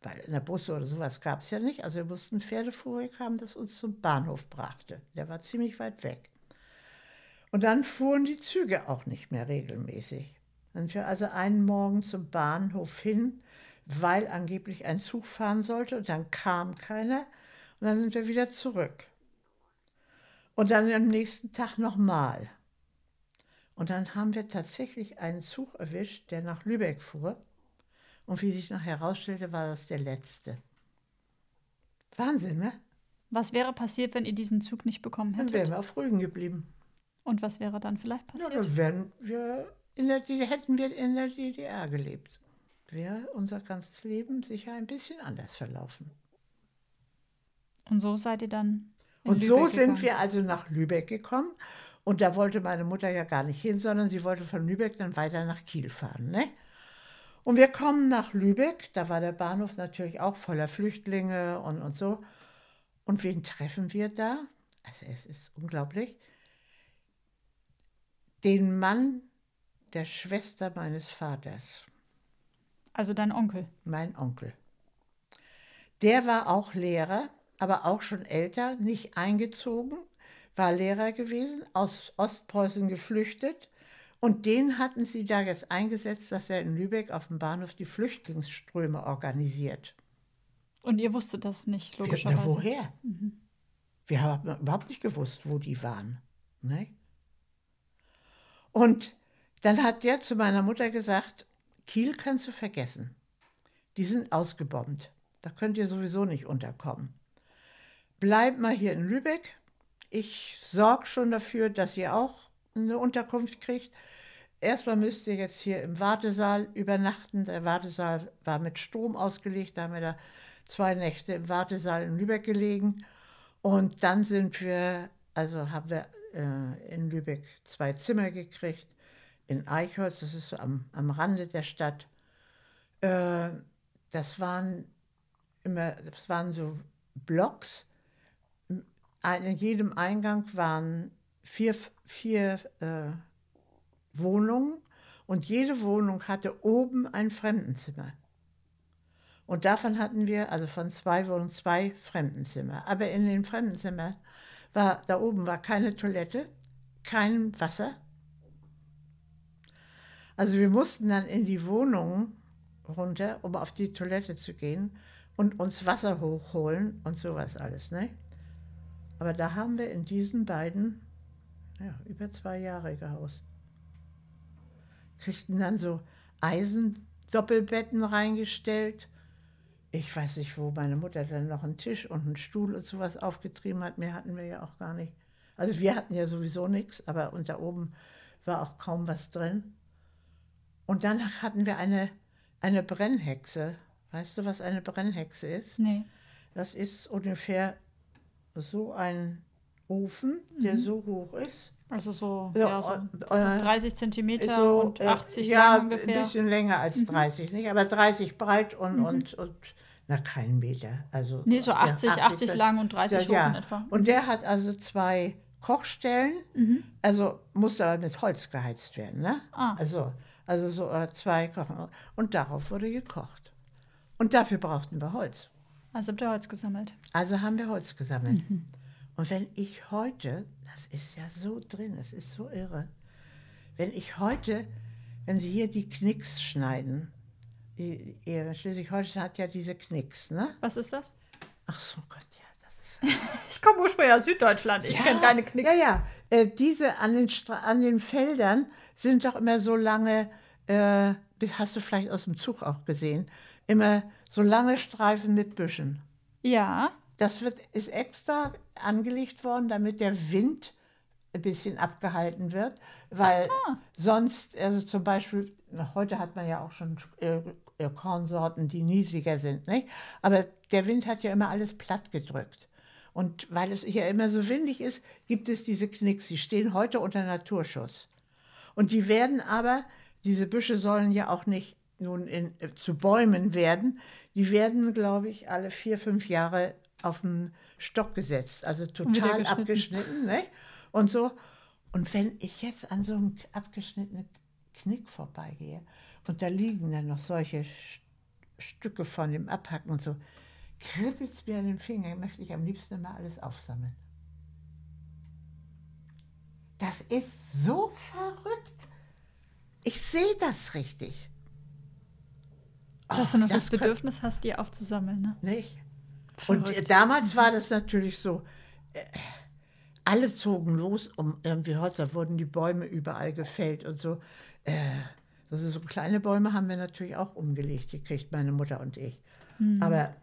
Speaker 1: Weil in der Busse oder sowas gab es ja nicht. Also wir mussten ein Pferdefuhrwerk haben, das uns zum Bahnhof brachte. Der war ziemlich weit weg. Und dann fuhren die Züge auch nicht mehr regelmäßig. Dann sind wir also einen Morgen zum Bahnhof hin, weil angeblich ein Zug fahren sollte und dann kam keiner und dann sind wir wieder zurück. Und dann am nächsten Tag nochmal. Und dann haben wir tatsächlich einen Zug erwischt, der nach Lübeck fuhr. Und wie sich noch herausstellte, war das der letzte. Wahnsinn, ne?
Speaker 3: Was wäre passiert, wenn ihr diesen Zug nicht bekommen
Speaker 1: Dann
Speaker 3: hättet?
Speaker 1: wären wir auf Rügen geblieben.
Speaker 3: Und was wäre dann vielleicht
Speaker 1: Ja,
Speaker 3: passiert?
Speaker 1: dann wären wir in der, DDR hätten wir in der DDR gelebt. Wäre unser ganzes Leben sicher ein bisschen anders verlaufen.
Speaker 3: Und so seid ihr dann. In
Speaker 1: Und so
Speaker 3: Lübeck
Speaker 1: sind
Speaker 3: gegangen.
Speaker 1: wir also nach Lübeck gekommen. Und da wollte meine Mutter ja gar nicht hin, sondern sie wollte von Lübeck dann weiter nach Kiel fahren. Ne? Und wir kommen nach Lübeck, da war der Bahnhof natürlich auch voller Flüchtlinge und, und so. Und wen treffen wir da? Also es ist unglaublich. Den Mann der Schwester meines Vaters,
Speaker 3: Also dein Onkel.
Speaker 1: mein Onkel. Der war auch Lehrer, aber auch schon älter, nicht eingezogen, war Lehrer gewesen, aus Ostpreußen geflüchtet. Und den hatten sie da jetzt eingesetzt, dass er in Lübeck auf dem Bahnhof die Flüchtlingsströme organisiert.
Speaker 3: Und ihr wusstet das nicht,
Speaker 1: Wir,
Speaker 3: logischerweise.
Speaker 1: na, woher? Wir haben überhaupt nicht gewusst, wo die waren. Ne? Und dann hat der zu meiner Mutter gesagt, Kiel kannst du vergessen. Die sind ausgebombt. Da könnt ihr sowieso nicht unterkommen. Bleib mal hier in Lübeck. Ich sorge schon dafür, dass ihr auch eine Unterkunft kriegt. Erstmal müsst ihr jetzt hier im Wartesaal übernachten. Der Wartesaal war mit Strom ausgelegt. Da haben wir da zwei Nächte im Wartesaal in Lübeck gelegen. Und dann sind wir, also haben wir äh, in Lübeck zwei Zimmer gekriegt. In Eichholz, das ist so am, am Rande der Stadt. Äh, das waren immer, das waren so Blocks. In jedem Eingang waren vier, vier äh, Wohnungen und jede Wohnung hatte oben ein Fremdenzimmer. Und davon hatten wir, also von zwei Wohnungen, zwei Fremdenzimmer. Aber in den Fremdenzimmern war, da oben war keine Toilette, kein Wasser. Also wir mussten dann in die Wohnungen runter, um auf die Toilette zu gehen und uns Wasser hochholen und sowas alles. Ne? Aber da haben wir in diesen beiden ja, über zwei Jahre gehaust. Kriegten dann so Eisendoppelbetten reingestellt. Ich weiß nicht, wo meine Mutter dann noch einen Tisch und einen Stuhl und sowas aufgetrieben hat. Mehr hatten wir ja auch gar nicht. Also wir hatten ja sowieso nichts, aber unter oben war auch kaum was drin. Und dann hatten wir eine, eine Brennhexe. Weißt du, was eine Brennhexe ist?
Speaker 3: Nee.
Speaker 1: Das ist ungefähr so ein Ofen, der so hoch ist.
Speaker 3: Also so,
Speaker 1: Ja,
Speaker 3: ja, so
Speaker 1: äh,
Speaker 3: 30 Zentimeter
Speaker 1: So,
Speaker 3: und
Speaker 1: äh,
Speaker 3: 80
Speaker 1: ja,
Speaker 3: lang ungefähr. Mhm.
Speaker 1: ein bisschen länger als 30, nicht? Aber 30 breit und, und, und na, kein Meter. Also
Speaker 3: Nee, so
Speaker 1: auf der
Speaker 3: 80, 80 lang und 30 hoch in etwa.
Speaker 1: Und der hat also zwei Kochstellen, also musste aber mit Holz geheizt werden, ne?
Speaker 3: Ah.
Speaker 1: Also, also so äh, zwei Kochen. Und darauf wurde gekocht. Und dafür brauchten wir Holz.
Speaker 3: Also habt ihr Holz gesammelt.
Speaker 1: Also haben wir Holz gesammelt. Und wenn ich heute, das ist ja so drin, es ist so irre, wenn ich heute, wenn Sie hier die Knicks schneiden, Schleswig-Holstein hat ja diese Knicks, ne?
Speaker 3: Was ist das?
Speaker 1: Ach so Gott, ja, das ist.
Speaker 3: Ich komme ursprünglich aus Süddeutschland. Ich kenne keine Knicks.
Speaker 1: Ja, ja. Äh, diese an den, Stra an den Feldern sind doch immer so lange, äh, hast du vielleicht aus dem Zug auch gesehen, immer so lange Streifen mit Büschen.
Speaker 3: Ja,
Speaker 1: das wird, ist extra angelegt worden, damit der Wind ein bisschen abgehalten wird, weil
Speaker 3: Aha.
Speaker 1: sonst, also zum Beispiel, heute hat man ja auch schon äh, Kornsorten, die niedriger sind, nicht? aber der Wind hat ja immer alles platt gedrückt. Und weil es hier immer so windig ist, gibt es diese Knicks. Die stehen heute unter Naturschutz. Und die werden aber, diese Büsche sollen ja auch nicht nun in, äh, zu Bäumen werden. Die werden, glaube ich, alle vier, fünf Jahre auf den Stock gesetzt. Also total
Speaker 3: geschnitten.
Speaker 1: abgeschnitten. Ne? Und so. Und wenn ich jetzt an so einem abgeschnittenen Knick vorbeigehe und da liegen dann noch solche St- Stücke von dem Abhacken und so, kribbelt es mir an den Fingern, möchte ich am liebsten immer alles aufsammeln. Das ist so verrückt. Ich sehe das richtig.
Speaker 3: Dass du noch das,
Speaker 1: könnt-
Speaker 3: Bedürfnis hast, die aufzusammeln. Ne?
Speaker 1: Nicht? Und
Speaker 3: Verrückt.
Speaker 1: äh, damals war das natürlich so, äh, alle zogen los, um irgendwie Holz, da wurden die Bäume überall gefällt und so. Äh, also so kleine Bäume haben wir natürlich auch umgelegt, die kriegt meine Mutter und ich. Aber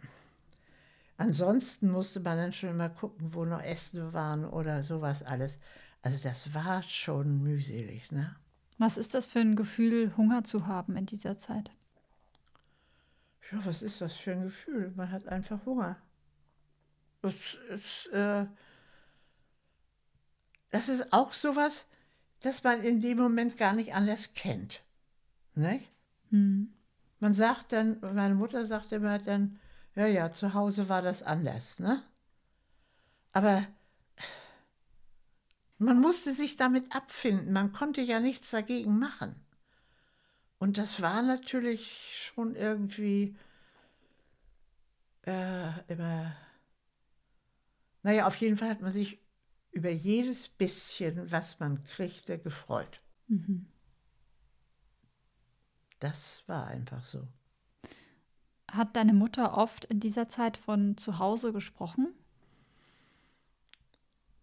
Speaker 1: ansonsten musste man dann schon immer gucken, wo noch Äste waren oder sowas alles. Also das war schon mühselig, ne?
Speaker 3: Was ist das für ein Gefühl, Hunger zu haben in dieser Zeit?
Speaker 1: Ja, was ist das für ein Gefühl? Man hat einfach Hunger. Das ist, äh, das ist auch sowas, das man in dem Moment gar nicht anders kennt. Nicht?
Speaker 3: Hm.
Speaker 1: Man sagt dann, meine Mutter sagt immer dann, ja, ja, zu Hause war das anders, ne? Aber man musste sich damit abfinden, man konnte ja nichts dagegen machen. Und das war natürlich schon irgendwie äh, immer, naja, auf jeden Fall hat man sich über jedes bisschen, was man kriegte, gefreut.
Speaker 3: Mhm.
Speaker 1: Das war einfach so.
Speaker 3: Hat deine Mutter oft in dieser Zeit von zu Hause gesprochen?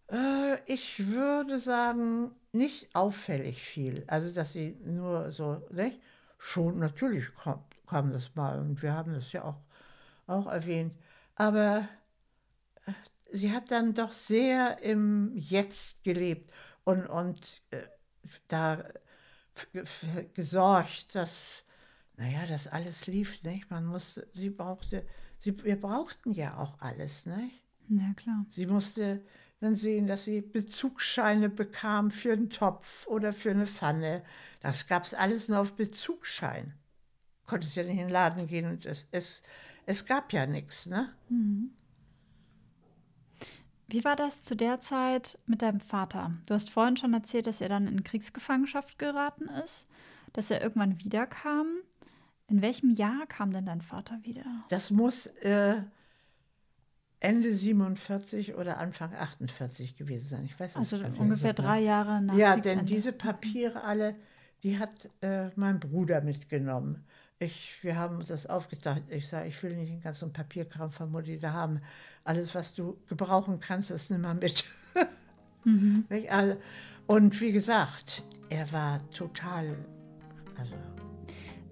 Speaker 1: Äh, ich würde sagen, nicht auffällig viel. Also, dass sie nur so, nicht? Schon, natürlich kam, kam das mal und wir haben das ja auch, auch erwähnt. Aber äh, sie hat dann doch sehr im Jetzt gelebt und, und äh, da gesorgt, dass, naja, das alles lief, nicht? Man musste, sie brauchte, sie, wir brauchten ja auch alles, nicht?
Speaker 3: Ja, klar.
Speaker 1: Sie musste dann sehen, dass sie Bezugsscheine bekam für einen Topf oder für eine Pfanne. Das gab es alles nur auf Bezugsschein. Konntest ja nicht in den Laden gehen und es, es, es gab ja nichts, ne?
Speaker 3: Wie war das zu der Zeit mit deinem Vater? Du hast vorhin schon erzählt, dass er dann in Kriegsgefangenschaft geraten ist, dass er irgendwann wiederkam. In welchem Jahr kam denn dein Vater wieder?
Speaker 1: Das muss äh, Ende 47 oder Anfang 48 gewesen sein. Ich weiß
Speaker 3: Also ungefähr
Speaker 1: so genau.
Speaker 3: drei Jahre nach
Speaker 1: Ja, denn diese Papiere alle, die hat äh, mein Bruder mitgenommen. Ich, wir haben uns das aufgezeigt. Ich sage, ich will nicht den ganzen Papierkram von Mutti da haben. Alles, was du gebrauchen kannst, das nimm mal mit. Nicht? Also, und wie gesagt, er war total, also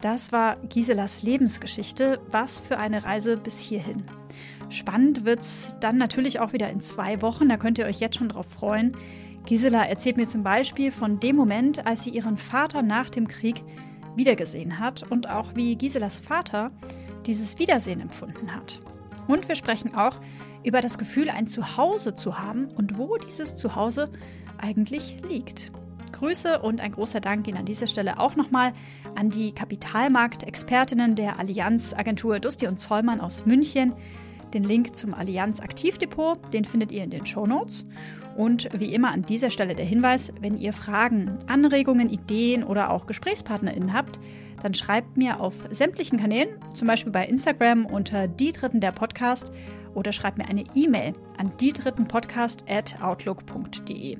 Speaker 3: Das war Giselas Lebensgeschichte. Was für eine Reise bis hierhin. Spannend wird's dann natürlich auch wieder in zwei Wochen. Da könnt ihr euch jetzt schon drauf freuen. Gisela erzählt mir zum Beispiel von dem Moment, als sie ihren Vater nach dem Krieg wiedergesehen hat und auch wie Giselas Vater dieses Wiedersehen empfunden hat. Und wir sprechen auch über das Gefühl, ein Zuhause zu haben und wo dieses Zuhause eigentlich liegt. Grüße und ein großer Dank gehen an dieser Stelle auch nochmal an die Kapitalmarktexpertinnen der Allianz Agentur Dusti und Zollmann aus München. Den Link zum Allianz Aktivdepot, den findet ihr in den Shownotes. Und wie immer an dieser Stelle der Hinweis, wenn ihr Fragen, Anregungen, Ideen oder auch GesprächspartnerInnen habt, dann schreibt mir auf sämtlichen Kanälen, zum Beispiel bei Instagram unter die Dritten der Podcast oder schreibt mir eine E-Mail an die Dritten Podcast at outlook.de.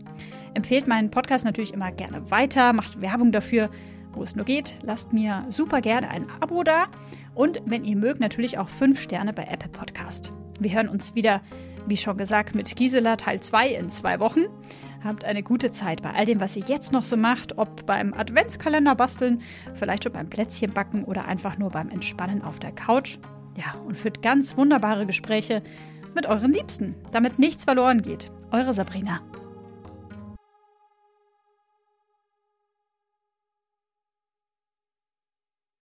Speaker 3: Empfehlt meinen Podcast natürlich immer gerne weiter, macht Werbung dafür, wo es nur geht. Lasst mir super gerne ein Abo da und wenn ihr mögt, natürlich auch fünf Sterne bei Apple Podcast. Wir hören uns wieder, wie schon gesagt, mit Gisela Teil 2 in zwei Wochen. Habt eine gute Zeit bei all dem, was ihr jetzt noch so macht, ob beim Adventskalender basteln, vielleicht schon beim Plätzchen backen oder einfach nur beim Entspannen auf der Couch. Ja, und führt ganz wunderbare Gespräche mit euren Liebsten, damit nichts verloren geht. Eure Sabrina.